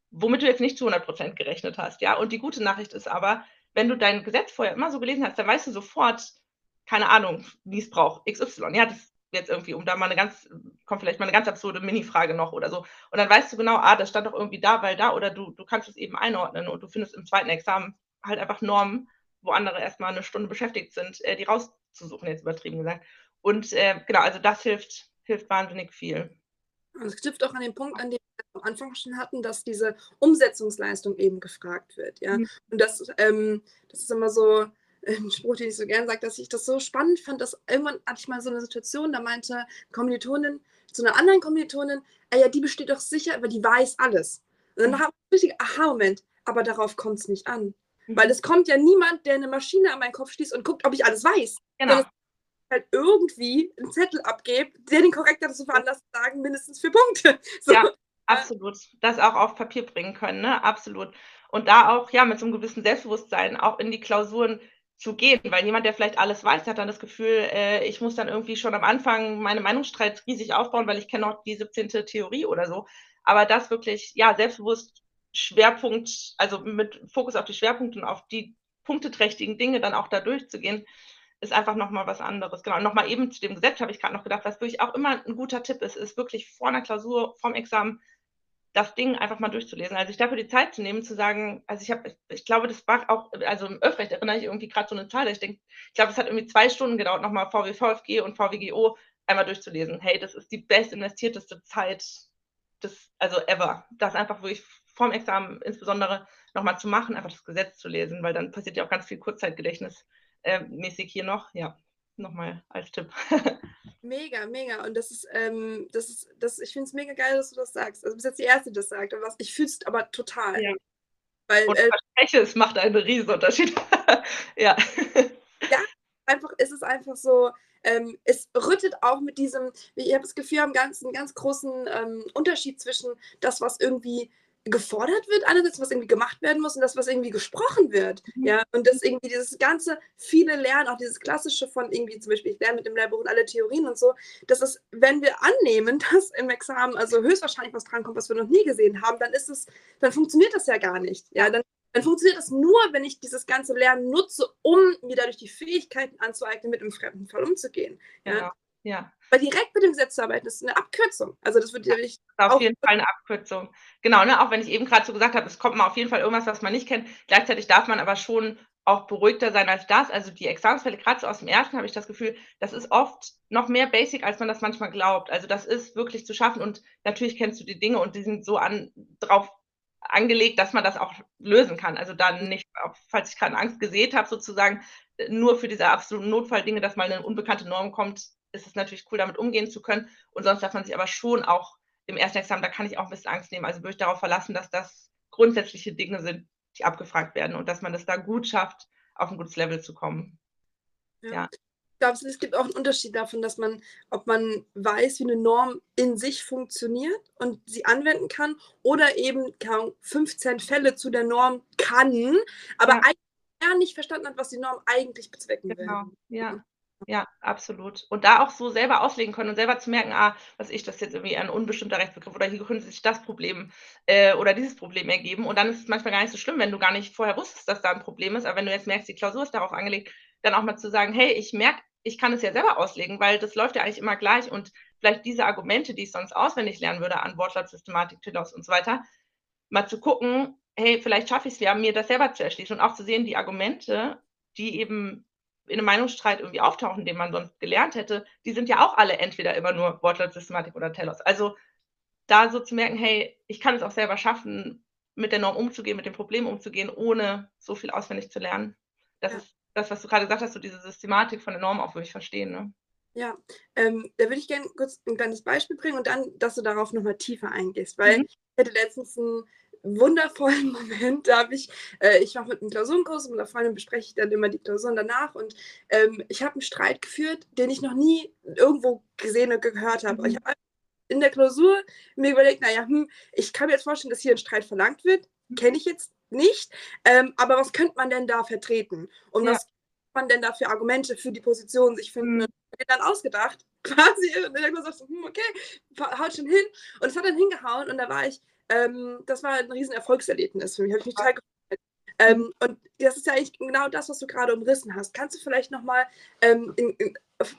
womit du jetzt nicht zu 100 Prozent gerechnet hast, ja. Und die gute Nachricht ist aber, wenn du dein Gesetz vorher immer so gelesen hast, dann weißt du sofort, keine Ahnung, braucht, XY. Ja, das jetzt irgendwie, um da mal eine ganz, kommt vielleicht mal eine ganz absurde Mini-Frage noch oder so. Und dann weißt du genau, ah, das stand doch irgendwie da, weil da, oder du, du kannst es eben einordnen und du findest im zweiten Examen halt einfach Normen, wo andere erstmal eine Stunde beschäftigt sind, äh, die rauszusuchen, jetzt übertrieben gesagt. Und äh, genau, also das hilft, hilft wahnsinnig viel. Und es knüpft auch an den Punkt, an dem wir am Anfang schon hatten, dass diese Umsetzungsleistung eben gefragt wird. Ja? Mhm. Und das, ähm, das ist immer so ein Spruch, den ich so gern sage, dass ich das so spannend fand, dass irgendwann hatte ich mal so eine Situation, da meinte Kommilitonin zu einer anderen Kommilitonin, ah ja, die besteht doch sicher, aber die weiß alles. Und dann mhm. habe ich richtig Aha-Moment, aber darauf kommt es nicht an. Weil es kommt ja niemand, der eine Maschine an meinen Kopf schließt und guckt, ob ich alles weiß. Genau halt irgendwie einen Zettel abgebe, der den korrekt dazu veranlasst, sagen, mindestens vier Punkte. So. Ja, absolut. Das auch auf Papier bringen können, ne? Absolut. Und da auch, ja, mit so einem gewissen Selbstbewusstsein auch in die Klausuren zu gehen, weil jemand, der vielleicht alles weiß, hat dann das Gefühl, äh, ich muss dann irgendwie schon am Anfang meine Meinungsstreit riesig aufbauen, weil ich kenne auch die 17. Theorie oder so. Aber das wirklich, ja, selbstbewusst Schwerpunkt, also mit Fokus auf die Schwerpunkte und auf die punkteträchtigen Dinge dann auch da durchzugehen, ist einfach nochmal was anderes. Genau, nochmal eben zu dem Gesetz habe ich gerade noch gedacht, was wirklich auch immer ein guter Tipp ist, ist wirklich vor einer Klausur, vorm Examen, das Ding einfach mal durchzulesen. Also sich dafür die Zeit zu nehmen, zu sagen, also ich habe, ich glaube, das war auch, also im Öffrecht erinnere ich irgendwie gerade so eine Zahl, ich denke, ich glaube, es hat irgendwie zwei Stunden gedauert, nochmal VW, VFG und VWGO einmal durchzulesen. Hey, das ist die best investierteste Zeit des, also ever. Das einfach wirklich vorm Examen insbesondere nochmal zu machen, einfach das Gesetz zu lesen, weil dann passiert ja auch ganz viel Kurzzeitgedächtnis äh, mäßig hier noch. Ja, nochmal als Tipp. mega, mega. Und das ist, ähm, das ist, das, ich finde es mega geil, dass du das sagst. Also, du bist jetzt die Erste, die das sagt. Aber was, ich fühle es aber total. Ja. Weil, Und äh, verspreche, es macht einen riesen Unterschied. ja. ja, einfach, ist es einfach so, ähm, es rüttet auch mit diesem, ich habe das Gefühl, wir haben ganz, einen ganz großen ähm, Unterschied zwischen das, was irgendwie gefordert wird, einerseits, was irgendwie gemacht werden muss und das, was irgendwie gesprochen wird. Mhm. Ja, und das irgendwie dieses ganze viele Lernen, auch dieses klassische von irgendwie zum Beispiel, ich lerne mit dem Lehrbuch und alle Theorien und so, das ist, wenn wir annehmen, dass im Examen also höchstwahrscheinlich was drankommt, was wir noch nie gesehen haben, dann ist es, dann funktioniert das ja gar nicht. Ja, dann, dann funktioniert das nur, wenn ich dieses ganze Lernen nutze, um mir dadurch die Fähigkeiten anzueignen, mit einem fremden Fall umzugehen. Ja. ja. Ja. Weil direkt mit dem Gesetz zu arbeiten, ist eine Abkürzung. Also das wird ja, ich auf jeden Fall eine Abkürzung. Genau, ne? auch wenn ich eben gerade so gesagt habe, es kommt mal auf jeden Fall irgendwas, was man nicht kennt. Gleichzeitig darf man aber schon auch beruhigter sein als das. Also die Examensfälle, gerade so aus dem ersten, habe ich das Gefühl, das ist oft noch mehr basic, als man das manchmal glaubt. Also das ist wirklich zu schaffen und natürlich kennst du die Dinge und die sind so an, drauf angelegt, dass man das auch lösen kann. Also dann nicht, falls ich gerade Angst gesät habe, sozusagen, nur für diese absoluten Notfalldinge, dass mal eine unbekannte Norm kommt, ist es natürlich cool, damit umgehen zu können. Und sonst darf man sich aber schon auch im ersten Examen, da kann ich auch ein bisschen Angst nehmen. Also würde ich darauf verlassen, dass das grundsätzliche Dinge sind, die abgefragt werden und dass man das da gut schafft, auf ein gutes Level zu kommen. Ja. ja. Ich glaube, es gibt auch einen Unterschied davon, dass man, ob man weiß, wie eine Norm in sich funktioniert und sie anwenden kann oder eben 15 Fälle zu der Norm kann, aber ja. eigentlich nicht verstanden hat, was die Norm eigentlich bezwecken genau. will. Ja. Ja, absolut. Und da auch so selber auslegen können und selber zu merken, ah, was ich das jetzt irgendwie ein unbestimmter Rechtsbegriff oder hier könnte sich das Problem äh, oder dieses Problem ergeben. Und dann ist es manchmal gar nicht so schlimm, wenn du gar nicht vorher wusstest, dass da ein Problem ist. Aber wenn du jetzt merkst, die Klausur ist darauf angelegt, dann auch mal zu sagen, hey, ich merke, ich kann es ja selber auslegen, weil das läuft ja eigentlich immer gleich und vielleicht diese Argumente, die ich sonst auswendig lernen würde an Wortlaut, Telos und so weiter, mal zu gucken, hey, vielleicht schaffe ich es ja, mir das selber zu erschließen und auch zu sehen, die Argumente, die eben in einem Meinungsstreit irgendwie auftauchen, den man sonst gelernt hätte, die sind ja auch alle entweder immer nur Wortlautsystematik oder Telos. Also da so zu merken, hey, ich kann es auch selber schaffen, mit der Norm umzugehen, mit dem Problem umzugehen, ohne so viel auswendig zu lernen. Das ja. ist das, was du gerade gesagt hast, so diese Systematik von der Norm auch wirklich verstehen. Ne? Ja, ähm, da würde ich gerne kurz ein kleines Beispiel bringen und dann, dass du darauf nochmal tiefer eingehst, weil mhm. ich hatte letztens ein wundervollen Moment. Da habe ich, äh, ich mache mit einem Klausurenkurs und mit einer Freundin bespreche ich dann immer die Klausuren danach. Und ähm, ich habe einen Streit geführt, den ich noch nie irgendwo gesehen und gehört habe. Mhm. Ich habe in der Klausur mir überlegt, naja, hm, ich kann mir jetzt vorstellen, dass hier ein Streit verlangt wird. Mhm. Kenne ich jetzt nicht. Ähm, aber was könnte man denn da vertreten? Und ja. was kann man denn da für Argumente für die Position sich finden? Mhm. Und dann ausgedacht, quasi. Und dann habe ich so, hm, okay, haut schon hin. Und es hat dann hingehauen und da war ich ähm, das war ein riesen Erfolgserlebnis für mich. Habe ich mich total gefreut. Ähm, und das ist ja eigentlich genau das, was du gerade umrissen hast. Kannst du vielleicht nochmal ähm, in, in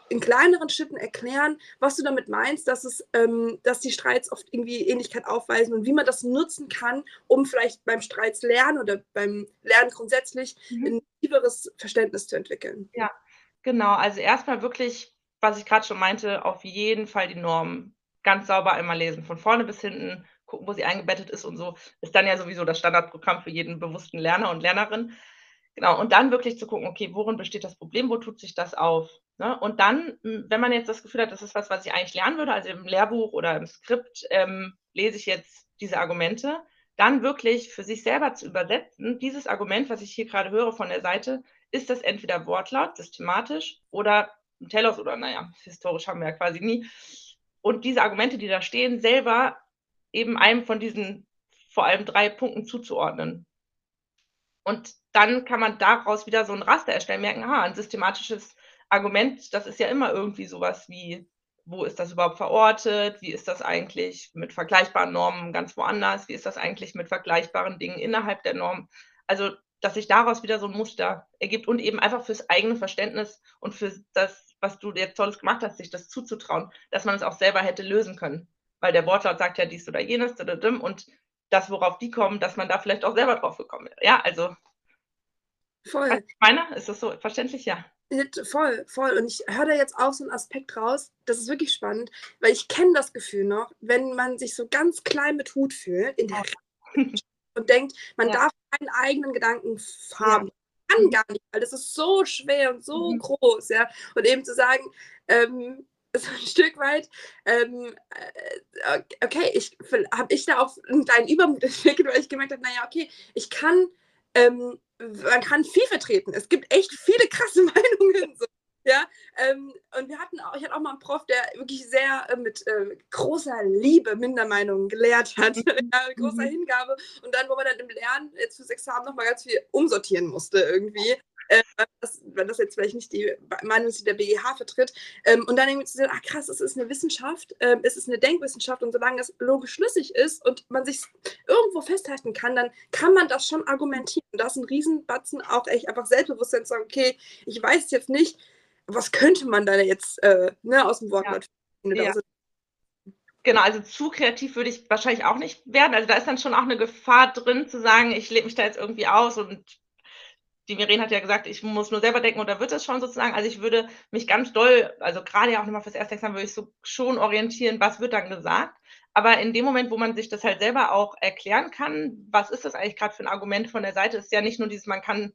in kleineren Schritten erklären, was du damit meinst, dass es, ähm, dass die Streits oft irgendwie Ähnlichkeit aufweisen und wie man das nutzen kann, um vielleicht beim Streitslernen oder beim Lernen grundsätzlich mhm. ein tieferes Verständnis zu entwickeln. Ja, genau. Also erstmal wirklich, was ich gerade schon meinte, auf jeden Fall die Norm ganz sauber einmal lesen, von vorne bis hinten, gucken, wo sie eingebettet ist und so, ist dann ja sowieso das Standardprogramm für jeden bewussten Lerner und Lernerin. Genau, und dann wirklich zu gucken, okay, worin besteht das Problem, wo tut sich das auf? Ne? Und dann, wenn man jetzt das Gefühl hat, das ist was, was ich eigentlich lernen würde, also im Lehrbuch oder im Skript ähm, lese ich jetzt diese Argumente, dann wirklich für sich selber zu übersetzen, dieses Argument, was ich hier gerade höre von der Seite, ist das entweder Wortlaut, systematisch oder Telos oder naja, historisch haben wir ja quasi nie. Und diese Argumente, die da stehen, selber eben einem von diesen vor allem drei Punkten zuzuordnen. Und dann kann man daraus wieder so ein Raster erstellen, merken, aha, ein systematisches Argument, das ist ja immer irgendwie sowas wie, wo ist das überhaupt verortet? Wie ist das eigentlich mit vergleichbaren Normen ganz woanders? Wie ist das eigentlich mit vergleichbaren Dingen innerhalb der Norm? Also, dass sich daraus wieder so ein Muster ergibt und eben einfach fürs eigene Verständnis und für das, was du jetzt Tolles gemacht hast, sich das zuzutrauen, dass man es auch selber hätte lösen können. Weil der Wortlaut sagt ja dies oder jenes und das, worauf die kommen, dass man da vielleicht auch selber drauf gekommen wäre. Ja, also. Voll. Was ich meine, ist das so verständlich? Ja. Voll, voll. Und ich höre da jetzt auch so einen Aspekt raus, das ist wirklich spannend, weil ich kenne das Gefühl noch, wenn man sich so ganz klein mit Hut fühlt in der und denkt, man ja. darf keinen eigenen Gedanken haben. Ja. Kann gar nicht, weil das ist so schwer und so mhm. groß, ja. Und eben zu sagen, ähm, so ein Stück weit, ähm, äh, okay, ich habe ich da auch einen kleinen Übermut entwickelt, weil ich gemerkt habe, naja, okay, ich kann ähm, man kann viel vertreten. Es gibt echt viele krasse Meinungen. So. Ja, ähm, und wir hatten auch, ich hatte auch mal einen Prof, der wirklich sehr äh, mit äh, großer Liebe Mindermeinungen gelehrt hat, ja, mit großer mhm. Hingabe. Und dann, wo man dann im Lernen jetzt fürs Examen nochmal ganz viel umsortieren musste irgendwie äh, das, wenn das jetzt vielleicht nicht die Meinung ist, die der BGH vertritt. Ähm, und dann irgendwie zu sehen, ach krass, es ist eine Wissenschaft, äh, es ist eine Denkwissenschaft und solange das logisch schlüssig ist und man sich irgendwo festhalten kann, dann kann man das schon argumentieren. Und das ist ein Riesenbatzen auch echt einfach Selbstbewusstsein zu sagen, okay, ich weiß jetzt nicht, was könnte man da jetzt äh, ne, aus dem Wortlaut ja. finden. Ja. Genau, also zu kreativ würde ich wahrscheinlich auch nicht werden. Also da ist dann schon auch eine Gefahr drin, zu sagen, ich lebe mich da jetzt irgendwie aus und die Miren hat ja gesagt, ich muss nur selber denken und da wird es schon sozusagen. Also ich würde mich ganz doll, also gerade ja auch nochmal fürs erste Examen, würde ich so schon orientieren, was wird dann gesagt. Aber in dem Moment, wo man sich das halt selber auch erklären kann, was ist das eigentlich gerade für ein Argument von der Seite, ist ja nicht nur dieses, man kann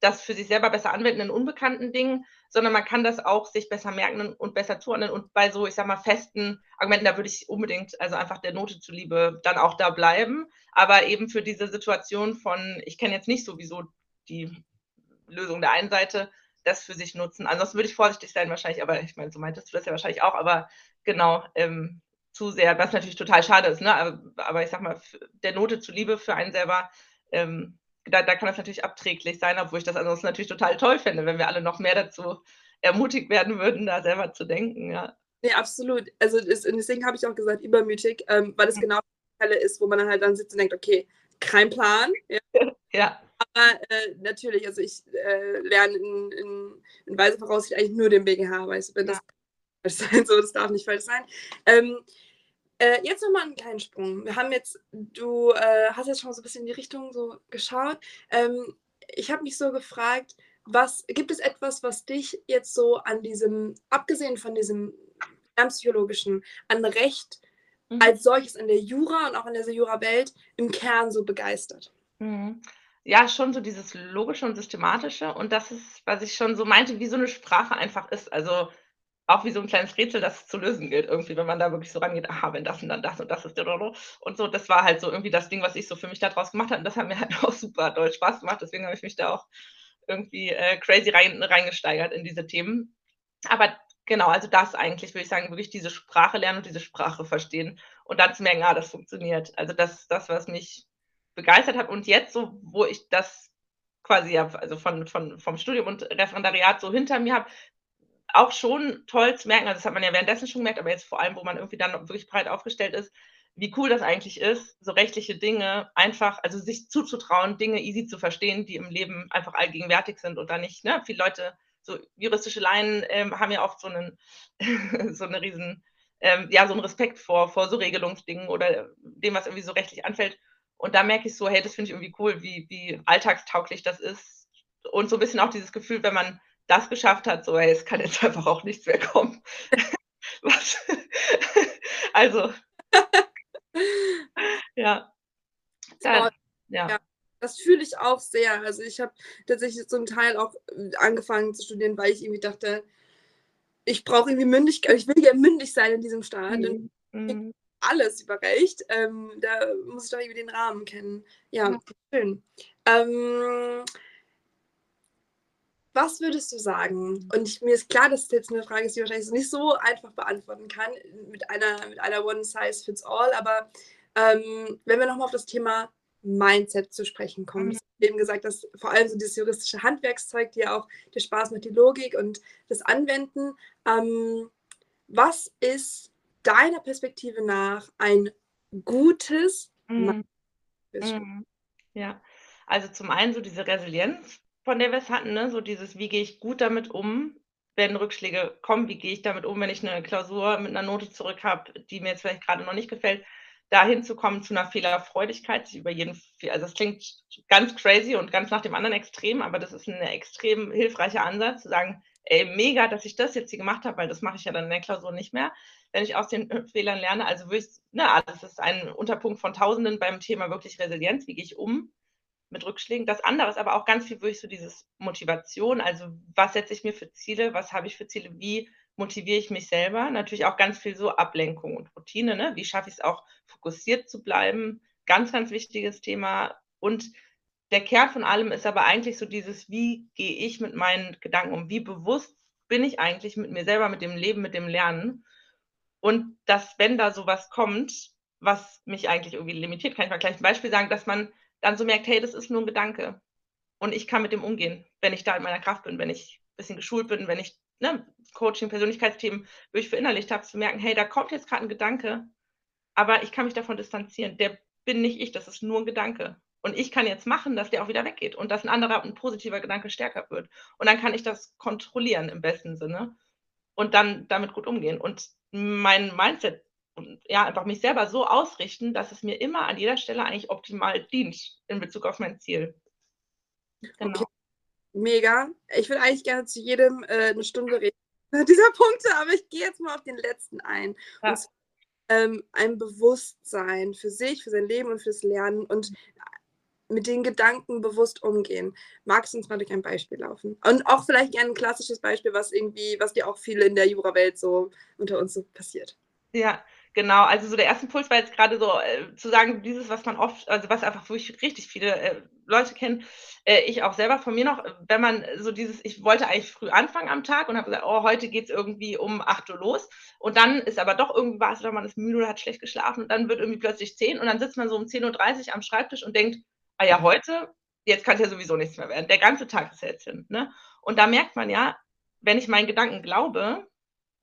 das für sich selber besser anwenden in unbekannten Dingen, sondern man kann das auch sich besser merken und besser zuordnen. Und bei so, ich sag mal, festen Argumenten, da würde ich unbedingt, also einfach der Note zuliebe, dann auch da bleiben. Aber eben für diese Situation von, ich kenne jetzt nicht sowieso die Lösung der einen Seite das für sich nutzen. Ansonsten würde ich vorsichtig sein wahrscheinlich, aber ich meine, so meintest du das ja wahrscheinlich auch, aber genau, ähm, zu sehr, was natürlich total schade ist, ne? aber, aber ich sag mal, der Note zuliebe für einen selber, ähm, da, da kann das natürlich abträglich sein, obwohl ich das ansonsten natürlich total toll fände, wenn wir alle noch mehr dazu ermutigt werden würden, da selber zu denken, ja. Nee, absolut. Also deswegen habe ich auch gesagt, übermütig, ähm, weil es mhm. genau die Fälle ist, wo man dann halt dann sitzt und denkt, okay, kein Plan. Ja. ja. Aber äh, natürlich, also ich äh, lerne in, in, in weiser Voraussicht eigentlich nur den BGH, du, wenn das falsch sein so, das darf nicht falsch sein. Ähm, äh, jetzt nochmal einen kleinen Sprung. Wir haben jetzt, du äh, hast jetzt schon so ein bisschen in die Richtung so geschaut. Ähm, ich habe mich so gefragt, was gibt es etwas, was dich jetzt so an diesem, abgesehen von diesem psychologischen, an Recht mhm. als solches in der Jura und auch in der Jura-Welt im Kern so begeistert? Mhm ja, schon so dieses Logische und Systematische und das ist, was ich schon so meinte, wie so eine Sprache einfach ist. Also auch wie so ein kleines Rätsel, das zu lösen gilt, irgendwie, wenn man da wirklich so rangeht, aha, wenn das und dann das und das ist und so, das war halt so irgendwie das Ding, was ich so für mich daraus gemacht habe und das hat mir halt auch super doll Spaß gemacht, deswegen habe ich mich da auch irgendwie äh, crazy rein, reingesteigert in diese Themen. Aber genau, also das eigentlich, würde ich sagen, wirklich diese Sprache lernen und diese Sprache verstehen und dann zu merken, ah, das funktioniert. Also das das, was mich begeistert hat und jetzt so, wo ich das quasi ja, also von, von, vom Studium und Referendariat so hinter mir habe, auch schon toll zu merken, also das hat man ja währenddessen schon gemerkt, aber jetzt vor allem, wo man irgendwie dann wirklich breit aufgestellt ist, wie cool das eigentlich ist, so rechtliche Dinge einfach, also sich zuzutrauen, Dinge easy zu verstehen, die im Leben einfach allgegenwärtig sind und da nicht, ne, viele Leute so juristische Laien ähm, haben ja oft so einen, so eine riesen, ähm, ja, so einen Respekt vor, vor so Regelungsdingen oder dem, was irgendwie so rechtlich anfällt. Und da merke ich so, hey, das finde ich irgendwie cool, wie, wie alltagstauglich das ist. Und so ein bisschen auch dieses Gefühl, wenn man das geschafft hat, so, hey, es kann jetzt einfach auch nichts mehr kommen. was? also, ja. Das, ja. ja. Das fühle ich auch sehr. Also ich habe tatsächlich zum Teil auch äh, angefangen zu studieren, weil ich irgendwie dachte, ich brauche irgendwie Mündigkeit, ich will ja mündig sein in diesem Staat. Mhm. Und mhm. Alles überreicht. Ähm, da muss ich doch irgendwie den Rahmen kennen. Ja, ja. schön. Ähm, was würdest du sagen? Und ich, mir ist klar, dass es jetzt eine Frage ist, die wahrscheinlich nicht so einfach beantworten kann mit einer, mit einer One-Size-Fits-All, aber ähm, wenn wir nochmal auf das Thema Mindset zu sprechen kommen. Mhm. Ich eben gesagt, dass vor allem so dieses juristische Handwerkszeug, dir auch der Spaß mit die Logik und das Anwenden. Ähm, was ist deiner Perspektive nach ein gutes mhm. Mhm. Ja, also zum einen so diese Resilienz, von der wir es hatten, ne? so dieses, wie gehe ich gut damit um, wenn Rückschläge kommen, wie gehe ich damit um, wenn ich eine Klausur mit einer Note zurück habe, die mir jetzt vielleicht gerade noch nicht gefällt dahin zu kommen zu einer Fehlerfreudigkeit, über jeden, also das klingt ganz crazy und ganz nach dem anderen Extrem, aber das ist ein extrem hilfreicher Ansatz, zu sagen, ey, mega, dass ich das jetzt hier gemacht habe, weil das mache ich ja dann in der Klausur nicht mehr, wenn ich aus den Fehlern lerne. Also wirklich, ne, alles ist ein Unterpunkt von Tausenden beim Thema wirklich Resilienz, wie gehe ich um mit Rückschlägen. Das andere ist aber auch ganz viel wirklich so dieses Motivation, also was setze ich mir für Ziele, was habe ich für Ziele, wie motiviere ich mich selber. Natürlich auch ganz viel so Ablenkung und Routine. Ne? Wie schaffe ich es auch, fokussiert zu bleiben? Ganz, ganz wichtiges Thema. Und der Kern von allem ist aber eigentlich so dieses, wie gehe ich mit meinen Gedanken um? Wie bewusst bin ich eigentlich mit mir selber, mit dem Leben, mit dem Lernen? Und dass, wenn da sowas kommt, was mich eigentlich irgendwie limitiert, kann ich mal gleich ein Beispiel sagen, dass man dann so merkt, hey, das ist nur ein Gedanke. Und ich kann mit dem umgehen, wenn ich da in meiner Kraft bin, wenn ich ein bisschen geschult bin, wenn ich ne, Coaching, Persönlichkeitsthemen wirklich verinnerlicht habe, zu merken, hey, da kommt jetzt gerade ein Gedanke, aber ich kann mich davon distanzieren. Der bin nicht ich, das ist nur ein Gedanke. Und ich kann jetzt machen, dass der auch wieder weggeht und dass ein anderer, ein positiver Gedanke stärker wird. Und dann kann ich das kontrollieren im besten Sinne und dann damit gut umgehen. Und mein Mindset und ja, einfach mich selber so ausrichten, dass es mir immer an jeder Stelle eigentlich optimal dient in Bezug auf mein Ziel. Genau. Okay mega. Ich würde eigentlich gerne zu jedem äh, eine Stunde reden dieser Punkte, aber ich gehe jetzt mal auf den letzten ein. Ja. Und, ähm, ein Bewusstsein für sich, für sein Leben und fürs Lernen und mit den Gedanken bewusst umgehen. Magst du uns mal durch ein Beispiel laufen? Und auch vielleicht gerne ein klassisches Beispiel, was irgendwie, was dir auch viel in der Jura-Welt so unter uns so passiert. Ja, Genau, also so der erste Impuls war jetzt gerade so äh, zu sagen, dieses, was man oft, also was einfach wirklich richtig viele äh, Leute kennen, äh, ich auch selber von mir noch, wenn man so dieses, ich wollte eigentlich früh anfangen am Tag und habe gesagt, oh, heute geht es irgendwie um 8 Uhr los und dann ist aber doch irgendwas oder man ist müde oder hat schlecht geschlafen und dann wird irgendwie plötzlich 10 und dann sitzt man so um 10.30 Uhr am Schreibtisch und denkt, ah ja, heute, jetzt kann es ja sowieso nichts mehr werden, der ganze Tag ist jetzt hin. Ne? Und da merkt man ja, wenn ich meinen Gedanken glaube,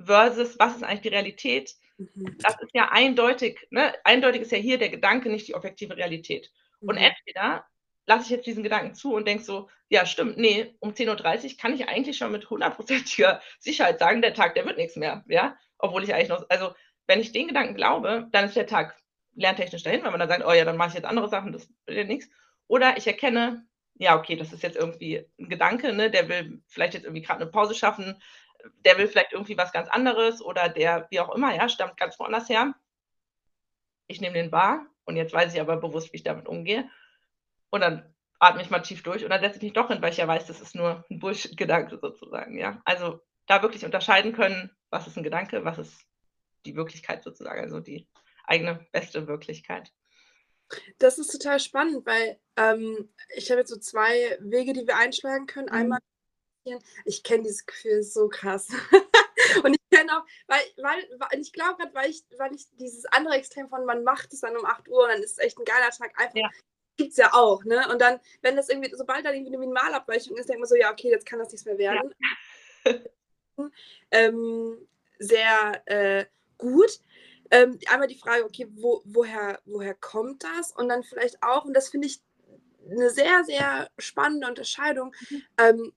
versus was ist eigentlich die Realität, Mhm. Das ist ja eindeutig, ne? eindeutig ist ja hier der Gedanke, nicht die objektive Realität. Und mhm. entweder lasse ich jetzt diesen Gedanken zu und denke so, ja, stimmt, nee, um 10.30 Uhr kann ich eigentlich schon mit hundertprozentiger Sicherheit sagen, der Tag, der wird nichts mehr, ja, obwohl ich eigentlich noch, also wenn ich den Gedanken glaube, dann ist der Tag lerntechnisch dahin, wenn man dann sagt, oh ja, dann mache ich jetzt andere Sachen, das wird ja nichts. Oder ich erkenne, ja, okay, das ist jetzt irgendwie ein Gedanke, ne, der will vielleicht jetzt irgendwie gerade eine Pause schaffen, der will vielleicht irgendwie was ganz anderes oder der, wie auch immer, ja, stammt ganz woanders her. Ich nehme den wahr und jetzt weiß ich aber bewusst, wie ich damit umgehe. Und dann atme ich mal tief durch und dann setze ich mich doch hin, weil ich ja weiß, das ist nur ein Bullshit-Gedanke sozusagen, ja. Also da wirklich unterscheiden können, was ist ein Gedanke, was ist die Wirklichkeit sozusagen, also die eigene beste Wirklichkeit. Das ist total spannend, weil ähm, ich habe jetzt so zwei Wege, die wir einschlagen können. Mhm. Einmal ich kenne dieses Gefühl so krass. und ich kenne auch, weil, weil, weil ich glaube gerade, weil ich, weil ich dieses andere Extrem von man macht es dann um 8 Uhr und dann ist es echt ein geiler Tag, einfach ja. gibt es ja auch, ne? Und dann, wenn das irgendwie, sobald da irgendwie eine Minimalabweichung ist, denkt man so, ja, okay, jetzt kann das nichts mehr werden. Ja. ähm, sehr äh, gut. Ähm, einmal die Frage, okay, wo, woher, woher kommt das? Und dann vielleicht auch, und das finde ich eine sehr, sehr spannende Unterscheidung, mhm. ähm,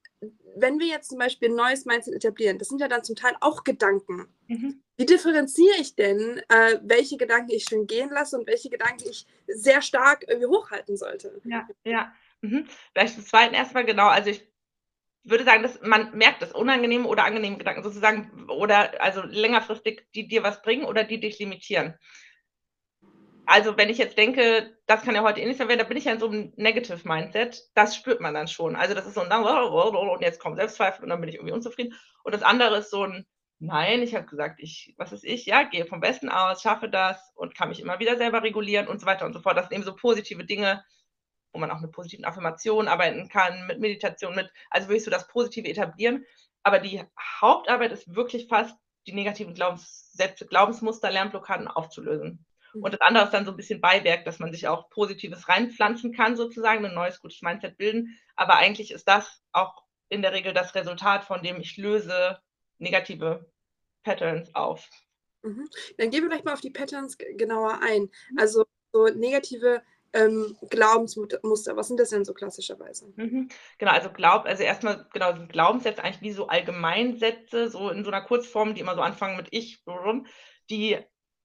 wenn wir jetzt zum Beispiel ein neues Mindset etablieren, das sind ja dann zum Teil auch Gedanken. Mhm. Wie differenziere ich denn, äh, welche Gedanken ich schön gehen lasse und welche Gedanken ich sehr stark irgendwie hochhalten sollte? Ja, ja. Mhm. Vielleicht zum Zweiten erstmal genau. Also ich würde sagen, dass man merkt, dass unangenehme oder angenehme Gedanken sozusagen oder also längerfristig, die dir was bringen oder die dich limitieren. Also wenn ich jetzt denke, das kann ja heute eh nicht sein da bin ich ja in so einem Negative Mindset, das spürt man dann schon. Also das ist so ein und jetzt kommt Selbstzweifel und dann bin ich irgendwie unzufrieden. Und das andere ist so ein Nein, ich habe gesagt, ich, was ist ich, ja, gehe vom Besten aus, schaffe das und kann mich immer wieder selber regulieren und so weiter und so fort. Das sind eben so positive Dinge, wo man auch mit positiven Affirmationen arbeiten kann, mit Meditation, mit, also wirklich so das Positive etablieren. Aber die Hauptarbeit ist wirklich fast, die negativen Glaubenssätze, Glaubensmuster, Lernblockaden aufzulösen. Mhm. Und das andere ist dann so ein bisschen Beiwerk, dass man sich auch Positives reinpflanzen kann, sozusagen, ein neues, gutes Mindset bilden. Aber eigentlich ist das auch in der Regel das Resultat, von dem ich löse negative Patterns auf. Mhm. Dann gehen wir gleich mal auf die Patterns genauer ein. Mhm. Also so negative ähm, Glaubensmuster, was sind das denn so klassischerweise? Mhm. Genau, also Glaub, also erstmal genau sind Glaubenssätze eigentlich wie so Allgemeinsätze, so in so einer Kurzform, die immer so anfangen mit ich, die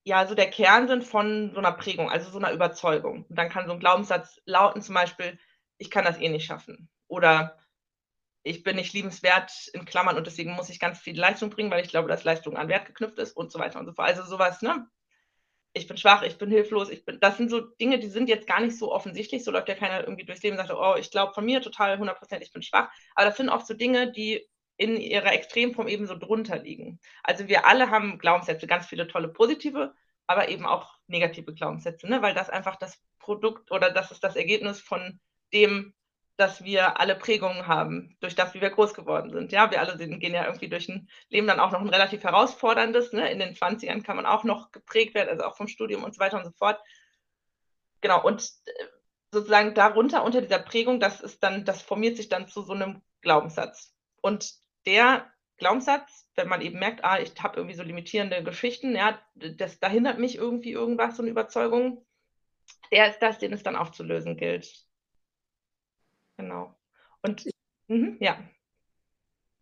ja so der Kern sind von so einer Prägung, also so einer Überzeugung. Und dann kann so ein Glaubenssatz lauten, zum Beispiel, ich kann das eh nicht schaffen. Oder ich bin nicht liebenswert in Klammern und deswegen muss ich ganz viel Leistung bringen, weil ich glaube, dass Leistung an Wert geknüpft ist und so weiter und so fort. Also sowas, ne? Ich bin schwach, ich bin hilflos, ich bin, das sind so Dinge, die sind jetzt gar nicht so offensichtlich. So läuft ja keiner irgendwie durchs Leben und sagt, oh, ich glaube von mir total 100%, ich bin schwach. Aber das sind oft so Dinge, die in ihrer Extremform eben so drunter liegen. Also wir alle haben Glaubenssätze, ganz viele tolle positive, aber eben auch negative Glaubenssätze, ne? weil das einfach das Produkt oder das ist das Ergebnis von dem, dass wir alle Prägungen haben, durch das, wie wir groß geworden sind. Ja, wir alle sind, gehen ja irgendwie durch ein Leben dann auch noch ein relativ herausforderndes. Ne? In den 20ern kann man auch noch geprägt werden, also auch vom Studium und so weiter und so fort. Genau, und äh, sozusagen darunter, unter dieser Prägung, das ist dann, das formiert sich dann zu so einem Glaubenssatz. Und der Glaubenssatz, wenn man eben merkt, ah, ich habe irgendwie so limitierende Geschichten, ja, das, da hindert mich irgendwie irgendwas, so eine Überzeugung, der ist das, den es dann aufzulösen gilt. Genau. Und mhm, ja.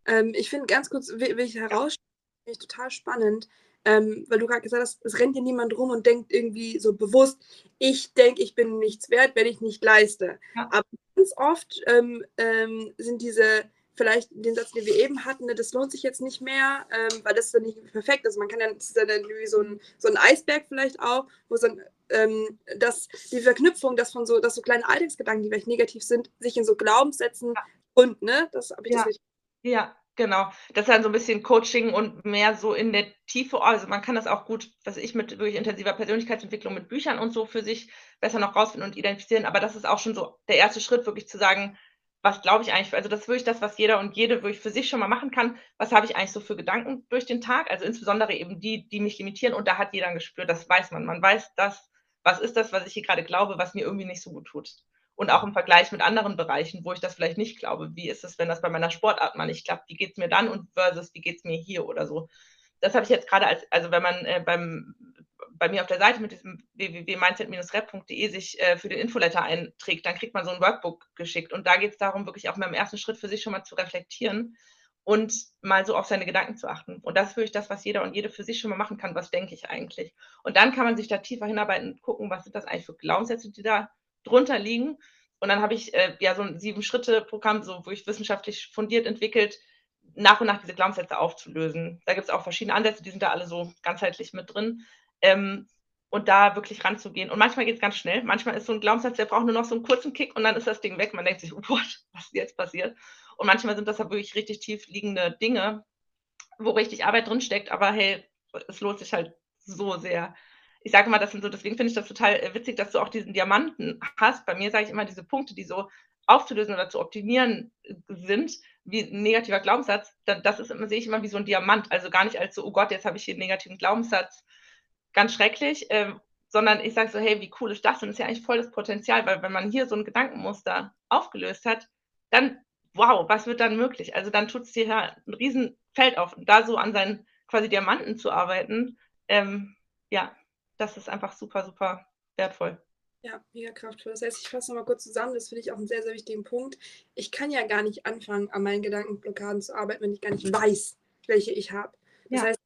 Ähm, ich finde ganz kurz, will, ich herausstellen, finde ich total spannend, ähm, weil du gerade gesagt hast, es rennt ja niemand rum und denkt irgendwie so bewusst, ich denke, ich bin nichts wert, wenn ich nicht leiste. Ja. Aber ganz oft ähm, ähm sind diese vielleicht den Satz, den wir eben hatten, ne, das lohnt sich jetzt nicht mehr, ähm, weil das ist dann nicht perfekt. Also man kann ja, das ist dann irgendwie so ein, so ein Eisberg vielleicht auch, wo es dann ähm, dass die Verknüpfung, dass von so, dass so kleine Alltagsgedanken, die vielleicht negativ sind, sich in so Glaubenssätzen ja. und, ne? Das habe ich ja. das. Ja, genau. Das ist dann so ein bisschen Coaching und mehr so in der Tiefe. Also man kann das auch gut, was ich mit wirklich intensiver Persönlichkeitsentwicklung mit Büchern und so für sich besser noch rausfinden und identifizieren. Aber das ist auch schon so der erste Schritt, wirklich zu sagen, was glaube ich eigentlich, also das ist wirklich das, was jeder und jede wirklich für sich schon mal machen kann. Was habe ich eigentlich so für Gedanken durch den Tag? Also insbesondere eben die, die mich limitieren. Und da hat jeder ein Gespür, das weiß man. Man weiß, dass, was ist das, was ich hier gerade glaube, was mir irgendwie nicht so gut tut. Und auch im Vergleich mit anderen Bereichen, wo ich das vielleicht nicht glaube. Wie ist es, wenn das bei meiner Sportart mal nicht klappt? Wie geht es mir dann und versus wie geht es mir hier oder so? Das habe ich jetzt gerade als, also wenn man äh, beim bei mir auf der Seite mit diesem www.mindset-rep.de sich äh, für den Infoletter einträgt, dann kriegt man so ein Workbook geschickt. Und da geht es darum, wirklich auch mal im ersten Schritt für sich schon mal zu reflektieren und mal so auf seine Gedanken zu achten. Und das ist wirklich das, was jeder und jede für sich schon mal machen kann. Was denke ich eigentlich? Und dann kann man sich da tiefer hinarbeiten und gucken, was sind das eigentlich für Glaubenssätze, die da drunter liegen. Und dann habe ich äh, ja so ein Sieben-Schritte-Programm, so, wo ich wissenschaftlich fundiert entwickelt, nach und nach diese Glaubenssätze aufzulösen. Da gibt es auch verschiedene Ansätze, die sind da alle so ganzheitlich mit drin. Ähm, und da wirklich ranzugehen. Und manchmal geht es ganz schnell. Manchmal ist so ein Glaubenssatz, der braucht nur noch so einen kurzen Kick und dann ist das Ding weg. Man denkt sich, oh Gott, was ist jetzt passiert? Und manchmal sind das ja wirklich richtig tief liegende Dinge, wo richtig Arbeit drinsteckt. Aber hey, es lohnt sich halt so sehr. Ich sage mal, das sind so, deswegen finde ich das total äh, witzig, dass du auch diesen Diamanten hast. Bei mir sage ich immer diese Punkte, die so aufzulösen oder zu optimieren äh, sind, wie ein negativer Glaubenssatz, das ist immer, sehe ich immer wie so ein Diamant. Also gar nicht als so, oh Gott, jetzt habe ich hier einen negativen Glaubenssatz ganz schrecklich, ähm, sondern ich sage so, hey, wie cool ist das? Und das ist ja eigentlich voll das Potenzial, weil wenn man hier so ein Gedankenmuster aufgelöst hat, dann, wow, was wird dann möglich? Also dann tut es hier ein Riesenfeld auf. Und da so an seinen quasi Diamanten zu arbeiten, ähm, ja, das ist einfach super, super wertvoll. Ja, mega kraftvoll. Das heißt, ich fasse nochmal kurz zusammen, das finde ich auch einen sehr, sehr wichtigen Punkt. Ich kann ja gar nicht anfangen, an meinen Gedankenblockaden zu arbeiten, wenn ich gar nicht weiß, welche ich habe. Das ja. heißt,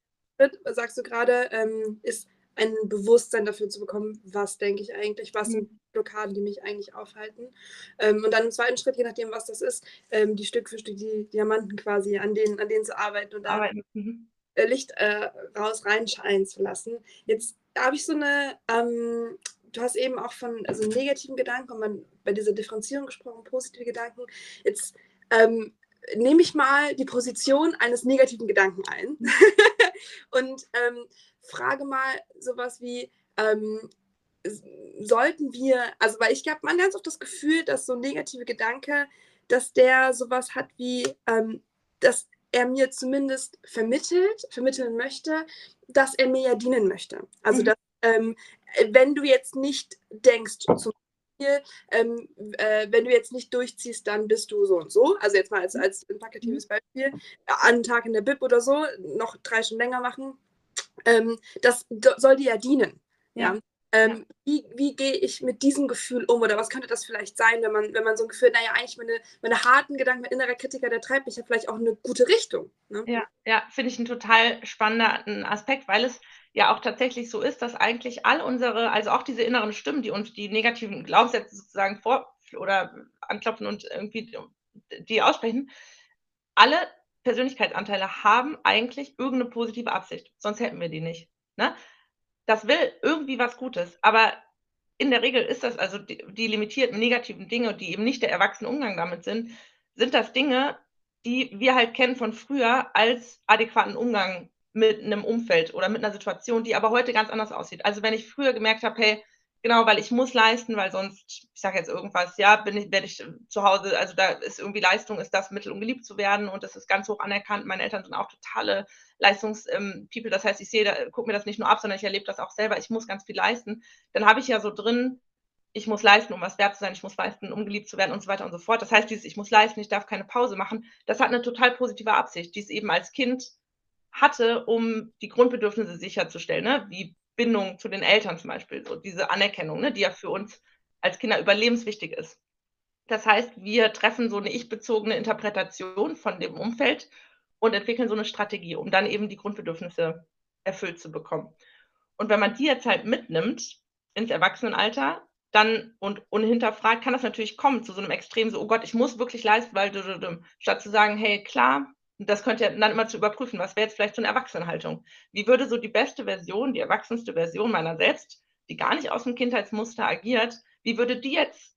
sagst du gerade, ähm, ist ein Bewusstsein dafür zu bekommen, was denke ich eigentlich, was mhm. sind Blockaden, die mich eigentlich aufhalten. Ähm, und dann im zweiten Schritt, je nachdem, was das ist, ähm, die Stück für Stück die Diamanten quasi, an denen, an denen zu arbeiten und da mhm. Licht äh, raus reinscheinen zu lassen. Jetzt habe ich so eine ähm, du hast eben auch von also negativen Gedanken und man bei dieser Differenzierung gesprochen, positive Gedanken. Jetzt ähm, nehme ich mal die Position eines negativen Gedanken ein und ähm, frage mal sowas wie, ähm, sollten wir, also weil ich habe man ganz oft das Gefühl, dass so ein negativer Gedanke, dass der sowas hat wie, ähm, dass er mir zumindest vermittelt, vermitteln möchte, dass er mir ja dienen möchte. Also mhm. dass ähm, wenn du jetzt nicht denkst, zum ähm, äh, wenn du jetzt nicht durchziehst, dann bist du so und so. Also jetzt mal als, als plakatives Beispiel, äh, einen Tag in der Bib oder so, noch drei Stunden länger machen. Ähm, das soll dir ja dienen. Ja. ja? Ähm, ja. Wie, wie gehe ich mit diesem Gefühl um oder was könnte das vielleicht sein, wenn man, wenn man so ein Gefühl, naja, eigentlich meine, meine harten Gedanken, mein innerer Kritiker, der treibt mich ja vielleicht auch in eine gute Richtung. Ne? Ja, ja finde ich einen total spannenden Aspekt, weil es ja auch tatsächlich so ist, dass eigentlich all unsere, also auch diese inneren Stimmen, die uns die negativen Glaubenssätze sozusagen vor oder anklopfen und irgendwie die aussprechen, alle Persönlichkeitsanteile haben eigentlich irgendeine positive Absicht, sonst hätten wir die nicht. Ne? Das will irgendwie was Gutes, aber in der Regel ist das also die, die limitierten negativen Dinge, die eben nicht der erwachsene Umgang damit sind, sind das Dinge, die wir halt kennen von früher als adäquaten Umgang mit einem Umfeld oder mit einer Situation, die aber heute ganz anders aussieht. Also wenn ich früher gemerkt habe, hey, genau, weil ich muss leisten, weil sonst, ich sage jetzt irgendwas, ja, bin ich, werde ich zu Hause, also da ist irgendwie Leistung, ist das Mittel, um geliebt zu werden und das ist ganz hoch anerkannt. Meine Eltern sind auch totale Leistungs-People, ähm, das heißt, ich sehe, da, gucke mir das nicht nur ab, sondern ich erlebe das auch selber, ich muss ganz viel leisten. Dann habe ich ja so drin, ich muss leisten, um was wert zu sein, ich muss leisten, um geliebt zu werden und so weiter und so fort. Das heißt, dieses ich muss leisten, ich darf keine Pause machen, das hat eine total positive Absicht, die es eben als Kind hatte, um die Grundbedürfnisse sicherzustellen, ne? wie Bindung zu den Eltern zum Beispiel, so diese Anerkennung, ne? die ja für uns als Kinder überlebenswichtig ist. Das heißt, wir treffen so eine ich-bezogene Interpretation von dem Umfeld und entwickeln so eine Strategie, um dann eben die Grundbedürfnisse erfüllt zu bekommen. Und wenn man die jetzt halt mitnimmt ins Erwachsenenalter, dann und unhinterfragt, kann das natürlich kommen zu so einem Extrem, so, oh Gott, ich muss wirklich leisten, weil, statt zu sagen, hey, klar, das könnt ihr dann immer zu überprüfen, was wäre jetzt vielleicht so eine Erwachsenenhaltung. Wie würde so die beste Version, die erwachsenste Version meiner selbst, die gar nicht aus dem Kindheitsmuster agiert, wie würde die jetzt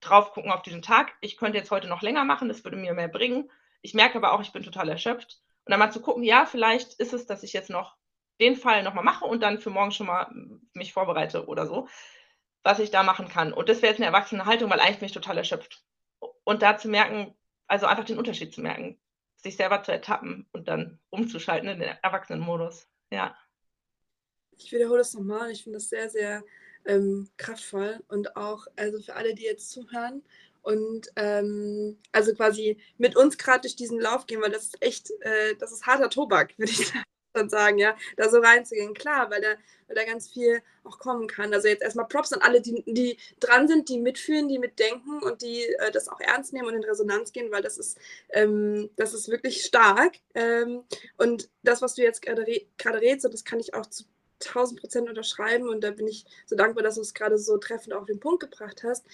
drauf gucken auf diesen Tag? Ich könnte jetzt heute noch länger machen, das würde mir mehr bringen. Ich merke aber auch, ich bin total erschöpft. Und dann mal zu gucken, ja, vielleicht ist es, dass ich jetzt noch den Fall nochmal mache und dann für morgen schon mal mich vorbereite oder so, was ich da machen kann. Und das wäre jetzt eine Erwachsenenhaltung, weil eigentlich bin ich total erschöpft. Und da zu merken, also einfach den Unterschied zu merken sich selber zu ertappen und dann umzuschalten in den Erwachsenenmodus. Ja. Ich wiederhole das nochmal. Ich finde das sehr, sehr ähm, kraftvoll und auch also für alle, die jetzt zuhören und ähm, also quasi mit uns gerade durch diesen Lauf gehen, weil das ist echt, äh, das ist harter Tobak, würde ich sagen dann sagen, ja, da so reinzugehen. Klar, weil da, weil da ganz viel auch kommen kann. Also jetzt erstmal Props an alle, die, die dran sind, die mitfühlen, die mitdenken und die äh, das auch ernst nehmen und in Resonanz gehen, weil das ist, ähm, das ist wirklich stark. Ähm, und das, was du jetzt gerade redest, das kann ich auch zu 1000 Prozent unterschreiben und da bin ich so dankbar, dass du es gerade so treffend auf den Punkt gebracht hast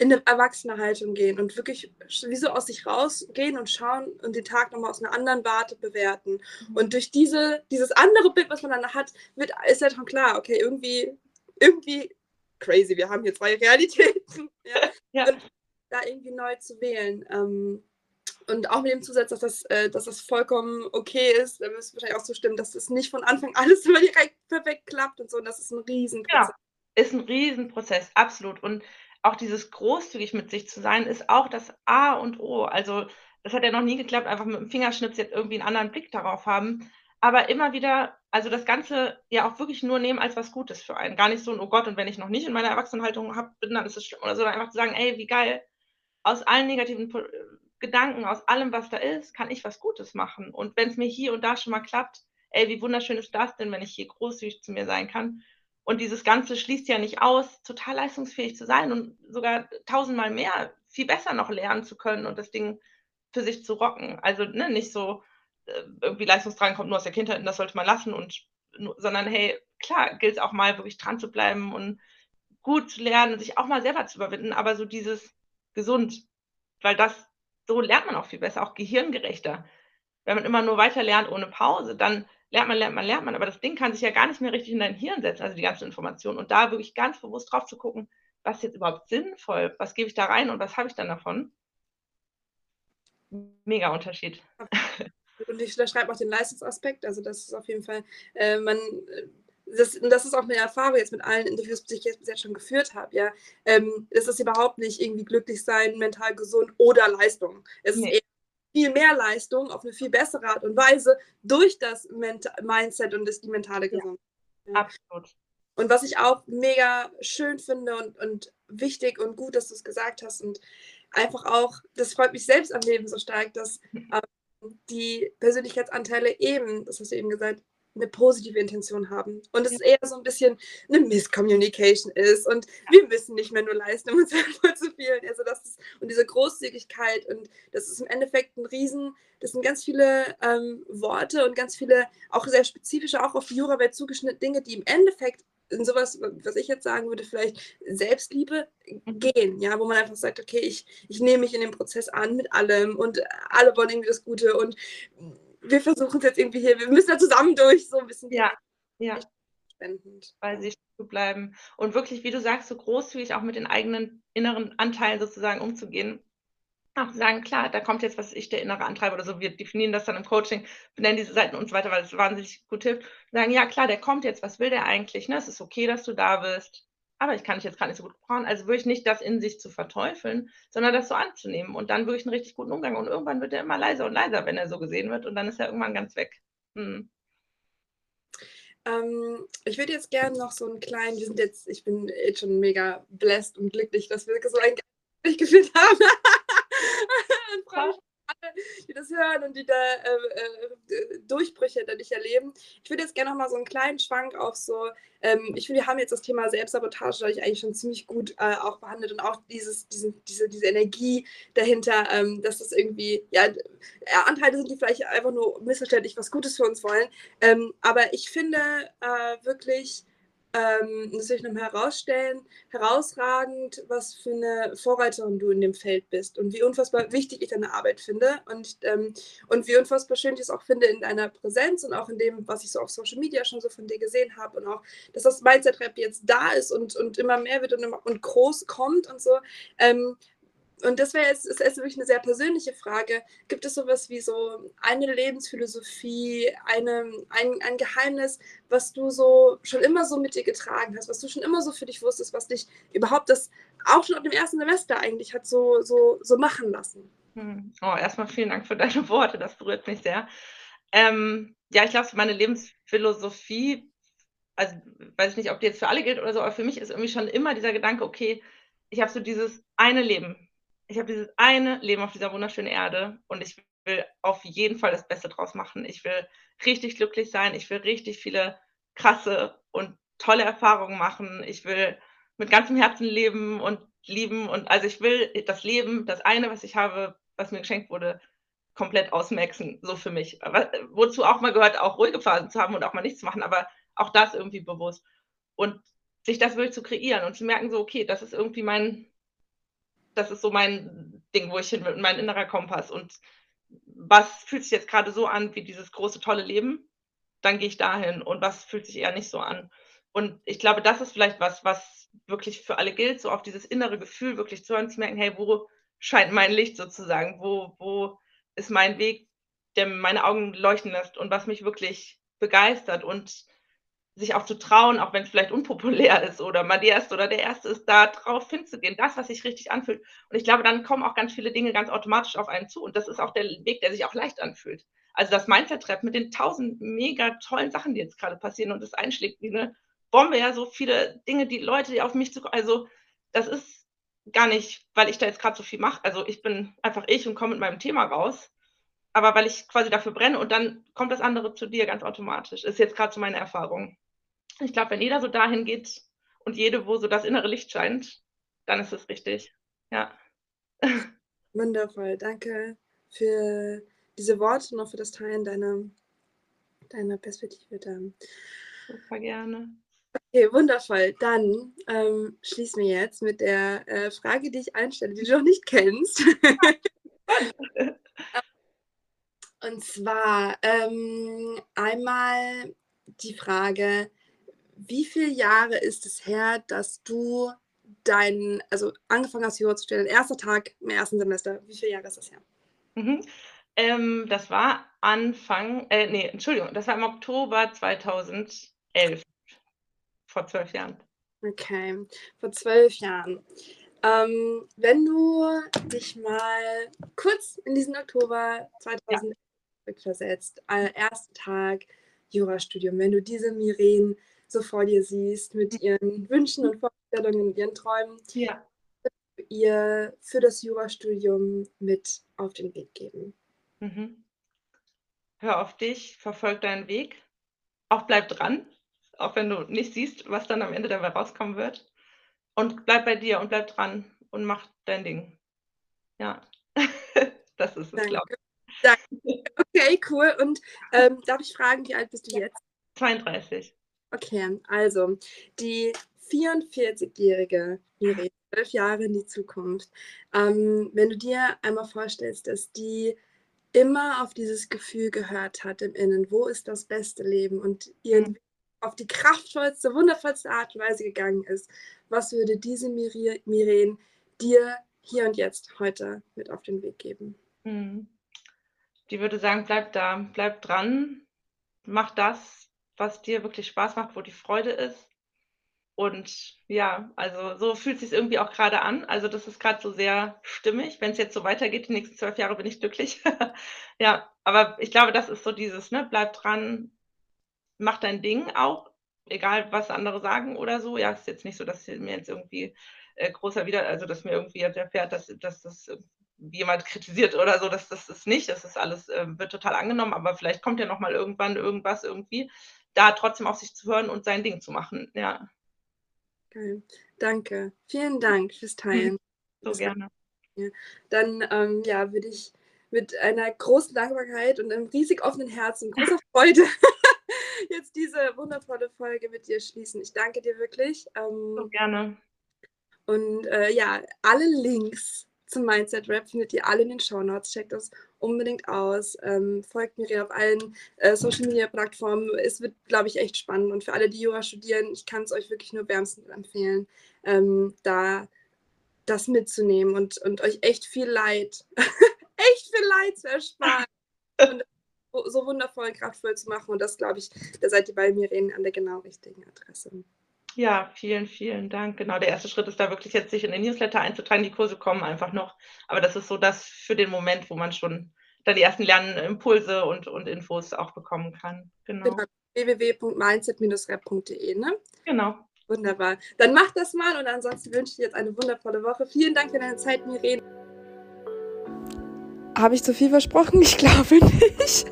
in eine erwachsene Haltung gehen und wirklich wie so aus sich rausgehen und schauen und den Tag nochmal aus einer anderen Warte bewerten. Mhm. Und durch diese, dieses andere Bild, was man dann hat, wird, ist ja schon klar, okay, irgendwie, irgendwie crazy, wir haben hier zwei Realitäten. ja. ja. Da irgendwie neu zu wählen. Ähm, und auch mit dem Zusatz, dass das, äh, dass das vollkommen okay ist, da wirst du wahrscheinlich auch zustimmen, dass das nicht von Anfang alles immer direkt perfekt klappt und so. Und das ist ein Riesenprozess. Ja, ist ein Riesenprozess, absolut. Und auch dieses großzügig mit sich zu sein, ist auch das A und O. Also das hat ja noch nie geklappt, einfach mit dem Fingerschnips jetzt irgendwie einen anderen Blick darauf haben. Aber immer wieder, also das Ganze ja auch wirklich nur nehmen als was Gutes für einen. Gar nicht so ein, oh Gott, und wenn ich noch nicht in meiner Erwachsenenhaltung hab, bin, dann ist es schlimm. Oder so, einfach zu sagen, ey, wie geil, aus allen negativen Gedanken, aus allem, was da ist, kann ich was Gutes machen. Und wenn es mir hier und da schon mal klappt, ey, wie wunderschön ist das denn, wenn ich hier großzügig zu mir sein kann. Und dieses Ganze schließt ja nicht aus, total leistungsfähig zu sein und sogar tausendmal mehr, viel besser noch lernen zu können und das Ding für sich zu rocken. Also ne, nicht so äh, irgendwie Leistungsdrang kommt nur aus der Kindheit und das sollte man lassen und sondern hey, klar, gilt es auch mal wirklich dran zu bleiben und gut zu lernen und sich auch mal selber zu überwinden, aber so dieses gesund, weil das so lernt man auch viel besser, auch gehirngerechter. Wenn man immer nur weiter lernt ohne Pause, dann lernt man, lernt man, lernt man, aber das Ding kann sich ja gar nicht mehr richtig in dein Hirn setzen, also die ganzen Informationen. Und da wirklich ganz bewusst drauf zu gucken, was ist jetzt überhaupt sinnvoll, was gebe ich da rein und was habe ich dann davon? Mega Unterschied. Und ich unterschreibe auch den Leistungsaspekt, also das ist auf jeden Fall, äh, man, äh, das, und das ist auch eine Erfahrung jetzt mit allen Interviews, die ich jetzt bis jetzt schon geführt habe, ja. Ähm, es ist überhaupt nicht irgendwie glücklich sein, mental gesund oder Leistung. Es nee. ist eher viel mehr Leistung auf eine viel bessere Art und Weise durch das Ment Mindset und das, die mentale Gesundheit. Ja, absolut. Und was ich auch mega schön finde und, und wichtig und gut, dass du es gesagt hast und einfach auch, das freut mich selbst am Leben so stark, dass ähm, die Persönlichkeitsanteile eben, das hast du eben gesagt, eine positive Intention haben. Und es ja. eher so ein bisschen eine Misscommunication ist. Und wir müssen nicht mehr nur leisten, um uns voll zu fühlen. Also das ist, und diese Großzügigkeit und das ist im Endeffekt ein Riesen, das sind ganz viele ähm, Worte und ganz viele, auch sehr spezifische, auch auf die Jurawelt zugeschnittene Dinge, die im Endeffekt in sowas, was ich jetzt sagen würde, vielleicht Selbstliebe mhm. gehen, ja, wo man einfach sagt, okay, ich, ich nehme mich in den Prozess an mit allem und alle wollen irgendwie das Gute und wir versuchen es jetzt irgendwie hier, wir müssen da zusammen durch, so ein bisschen. Ja, ja. Spendend. Bei sich zu bleiben und wirklich, wie du sagst, so großzügig auch mit den eigenen inneren Anteilen sozusagen umzugehen. Auch sagen, klar, da kommt jetzt, was ich, der innere Antreiber oder so, wir definieren das dann im Coaching, benennen diese Seiten und so weiter, weil es wahnsinnig gut hilft. Sagen, ja, klar, der kommt jetzt, was will der eigentlich? Ne? Es ist okay, dass du da bist aber ich kann dich jetzt gerade nicht so gut brauchen. Also wirklich nicht das in sich zu verteufeln, sondern das so anzunehmen und dann wirklich einen richtig guten Umgang. Und irgendwann wird er immer leiser und leiser, wenn er so gesehen wird und dann ist er irgendwann ganz weg. Hm. Ähm, ich würde jetzt gerne noch so einen kleinen, wir sind jetzt, ich bin jetzt schon mega blessed und glücklich, dass wir so ein Gespräch geführt haben. alle, die das hören und die da äh, äh, Durchbrüche dadurch erleben. Ich würde jetzt gerne noch mal so einen kleinen Schwank auf so, ähm, ich finde, wir haben jetzt das Thema Selbstsabotage dadurch eigentlich schon ziemlich gut äh, auch behandelt und auch dieses, diesen, diese, diese Energie dahinter, ähm, dass das irgendwie, ja, Anteile sind, die vielleicht einfach nur missverständlich was Gutes für uns wollen. Ähm, aber ich finde äh, wirklich, ähm, ich nochmal herausstellen, herausragend, was für eine Vorreiterin du in dem Feld bist und wie unfassbar wichtig ich deine Arbeit finde und, ähm, und wie unfassbar schön ich es auch finde in deiner Präsenz und auch in dem, was ich so auf Social Media schon so von dir gesehen habe und auch, dass das Mindset-Rap jetzt da ist und, und immer mehr wird und, und groß kommt und so. Ähm, und das wäre jetzt, ist jetzt wirklich eine sehr persönliche Frage. Gibt es sowas wie so eine Lebensphilosophie, eine, ein, ein Geheimnis, was du so schon immer so mit dir getragen hast, was du schon immer so für dich wusstest, was dich überhaupt das auch schon ab dem ersten Semester eigentlich hat so, so, so machen lassen? Hm. Oh, erstmal vielen Dank für deine Worte, das berührt mich sehr. Ähm, ja, ich glaube, meine Lebensphilosophie, also weiß ich nicht, ob die jetzt für alle gilt oder so, aber für mich ist irgendwie schon immer dieser Gedanke, okay, ich habe so dieses eine Leben ich habe dieses eine Leben auf dieser wunderschönen Erde und ich will auf jeden Fall das Beste draus machen. Ich will richtig glücklich sein. Ich will richtig viele krasse und tolle Erfahrungen machen. Ich will mit ganzem Herzen leben und lieben und also ich will das Leben, das eine, was ich habe, was mir geschenkt wurde, komplett ausmaxen, so für mich. Aber, wozu auch mal gehört, auch ruhige Phasen zu haben und auch mal nichts zu machen, aber auch das irgendwie bewusst. Und sich das wirklich zu kreieren und zu merken, so, okay, das ist irgendwie mein, das ist so mein Ding, wo ich hin will, mein innerer Kompass. Und was fühlt sich jetzt gerade so an wie dieses große, tolle Leben? Dann gehe ich dahin. Und was fühlt sich eher nicht so an? Und ich glaube, das ist vielleicht was, was wirklich für alle gilt, so auf dieses innere Gefühl wirklich zu hören, zu merken, hey, wo scheint mein Licht sozusagen? Wo, wo ist mein Weg, der meine Augen leuchten lässt und was mich wirklich begeistert und sich auch zu trauen, auch wenn es vielleicht unpopulär ist oder mal der Erste oder der Erste ist, da drauf hinzugehen, das, was sich richtig anfühlt. Und ich glaube, dann kommen auch ganz viele Dinge ganz automatisch auf einen zu. Und das ist auch der Weg, der sich auch leicht anfühlt. Also das Mindset-Trap mit den tausend mega tollen Sachen, die jetzt gerade passieren und das einschlägt wie eine Bombe, ja, so viele Dinge, die Leute, die auf mich zu, also das ist gar nicht, weil ich da jetzt gerade so viel mache. Also ich bin einfach ich und komme mit meinem Thema raus aber weil ich quasi dafür brenne und dann kommt das andere zu dir ganz automatisch. Ist jetzt gerade so meine Erfahrung. Ich glaube, wenn jeder so dahin geht und jede, wo so das innere Licht scheint, dann ist es richtig. Ja. Wundervoll. Danke für diese Worte und auch für das Teilen deiner, deiner Perspektive da. Super gerne. Okay, wundervoll. Dann ähm, schließen wir jetzt mit der äh, Frage, die ich einstelle, die du noch nicht kennst. Und zwar ähm, einmal die Frage, wie viele Jahre ist es her, dass du dein, also angefangen hast, Jura zu studieren, erster Tag im ersten Semester, wie viele Jahre ist das her? Mhm. Ähm, das war Anfang, äh, nee, Entschuldigung, das war im Oktober 2011, vor zwölf Jahren. Okay, vor zwölf Jahren. Ähm, wenn du dich mal kurz in diesen Oktober 2011 ja. versetzt, äh, erster Tag Jurastudium, wenn du diese Miren so vor dir siehst mit mhm. ihren Wünschen und Vorstellungen und ihren Träumen, ja. ihr für das Jurastudium mit auf den Weg geben? Mhm. Hör auf dich, verfolg deinen Weg, auch bleib dran, auch wenn du nicht siehst, was dann am Ende dabei rauskommen wird. Und bleib bei dir und bleib dran und mach dein Ding. Ja, das ist es, glaube ich. Danke. Okay, cool. Und ähm, darf ich fragen, wie alt bist du jetzt? 32. Okay, also die 44-jährige Miri, zwölf Jahre in die Zukunft. Ähm, wenn du dir einmal vorstellst, dass die immer auf dieses Gefühl gehört hat im Innen, wo ist das beste Leben und ihren mhm. auf die kraftvollste, wundervollste Art und Weise gegangen ist, was würde diese Miren dir hier und jetzt heute mit auf den Weg geben? Mhm. Die würde sagen, bleib da, bleib dran, mach das, was dir wirklich Spaß macht, wo die Freude ist. Und ja, also so fühlt es sich irgendwie auch gerade an. Also das ist gerade so sehr stimmig. Wenn es jetzt so weitergeht, die nächsten zwölf Jahre bin ich glücklich. ja, aber ich glaube, das ist so dieses, ne, bleib dran, mach dein Ding auch, egal was andere sagen oder so. Ja, ist jetzt nicht so, dass mir jetzt irgendwie äh, großer wieder, also dass mir irgendwie erfährt, dass, dass das jemand kritisiert oder so, dass das ist nicht, das ist alles, äh, wird total angenommen, aber vielleicht kommt ja nochmal irgendwann irgendwas irgendwie da trotzdem auf sich zu hören und sein Ding zu machen. Ja. Geil. Danke. Vielen Dank fürs Teilen. So gerne. Dann ähm, ja, würde ich mit einer großen Dankbarkeit und einem riesig offenen Herzen großer Freude jetzt diese wundervolle Folge mit dir schließen. Ich danke dir wirklich. Ähm, so gerne. Und äh, ja, alle Links zum Mindset Rap findet ihr alle in den Show Notes. Checkt das unbedingt aus. Ähm, folgt mir auf allen äh, Social Media Plattformen. Es wird, glaube ich, echt spannend. Und für alle, die Yoga studieren, ich kann es euch wirklich nur wärmstens empfehlen, ähm, da das mitzunehmen und, und euch echt viel Leid, echt viel Leid zu ersparen. und so wundervoll und kraftvoll zu machen. Und das, glaube ich, da seid ihr bei mir an der genau richtigen Adresse. Ja, vielen, vielen Dank. Genau, der erste Schritt ist da wirklich jetzt, sich in den Newsletter einzutragen. Die Kurse kommen einfach noch. Aber das ist so das für den Moment, wo man schon dann die ersten Lernimpulse und, und Infos auch bekommen kann. Genau. genau. www.mindset-rap.de, ne? Genau. Wunderbar. Dann macht das mal und ansonsten wünsche ich dir jetzt eine wundervolle Woche. Vielen Dank für deine Zeit, Miren. Habe ich zu viel versprochen? Ich glaube nicht.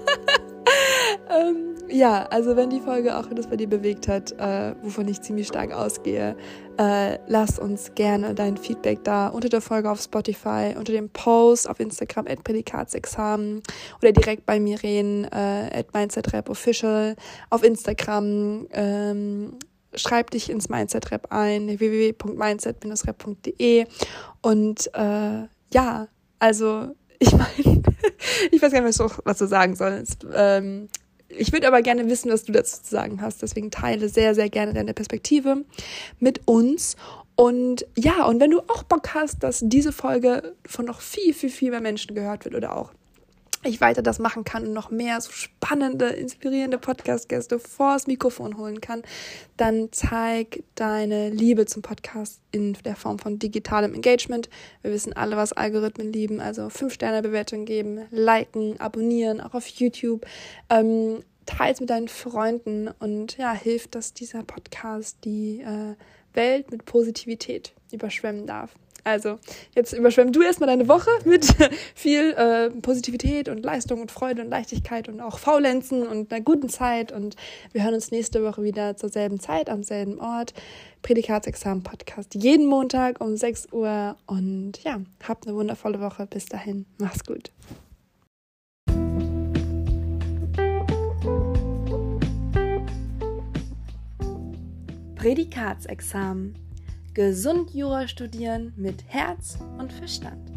ähm, ja, also wenn die Folge auch etwas bei dir bewegt hat, äh, wovon ich ziemlich stark ausgehe, äh, lass uns gerne dein Feedback da unter der Folge auf Spotify, unter dem Post auf Instagram at Prädikatsexamen oder direkt bei mir reden äh, at MindsetRapOfficial auf Instagram. Ähm, schreib dich ins Mindset Rap ein, www.mindset-rap.de und äh, ja, also ich meine, ich weiß gar nicht, was, du sagen sollst. Ähm, ich würde aber gerne wissen, was du dazu zu sagen hast. Deswegen teile sehr, sehr gerne deine Perspektive mit uns. Und ja, und wenn du auch Bock hast, dass diese Folge von noch viel, viel, viel mehr Menschen gehört wird oder auch ich weiter das machen kann und noch mehr so spannende, inspirierende Podcast-Gäste vors Mikrofon holen kann, dann zeig deine Liebe zum Podcast in der Form von digitalem Engagement. Wir wissen alle, was Algorithmen lieben, also 5-Sterne-Bewertung geben, liken, abonnieren, auch auf YouTube. Ähm, teils mit deinen Freunden und ja, hilft, dass dieser Podcast die äh, Welt mit Positivität überschwemmen darf. Also, jetzt überschwemm du erstmal deine Woche mit viel äh, Positivität und Leistung und Freude und Leichtigkeit und auch Faulenzen und einer guten Zeit. Und wir hören uns nächste Woche wieder zur selben Zeit, am selben Ort. Prädikatsexamen-Podcast jeden Montag um 6 Uhr. Und ja, habt eine wundervolle Woche. Bis dahin. Mach's gut. Prädikatsexamen. Gesund Jura studieren mit Herz und Verstand.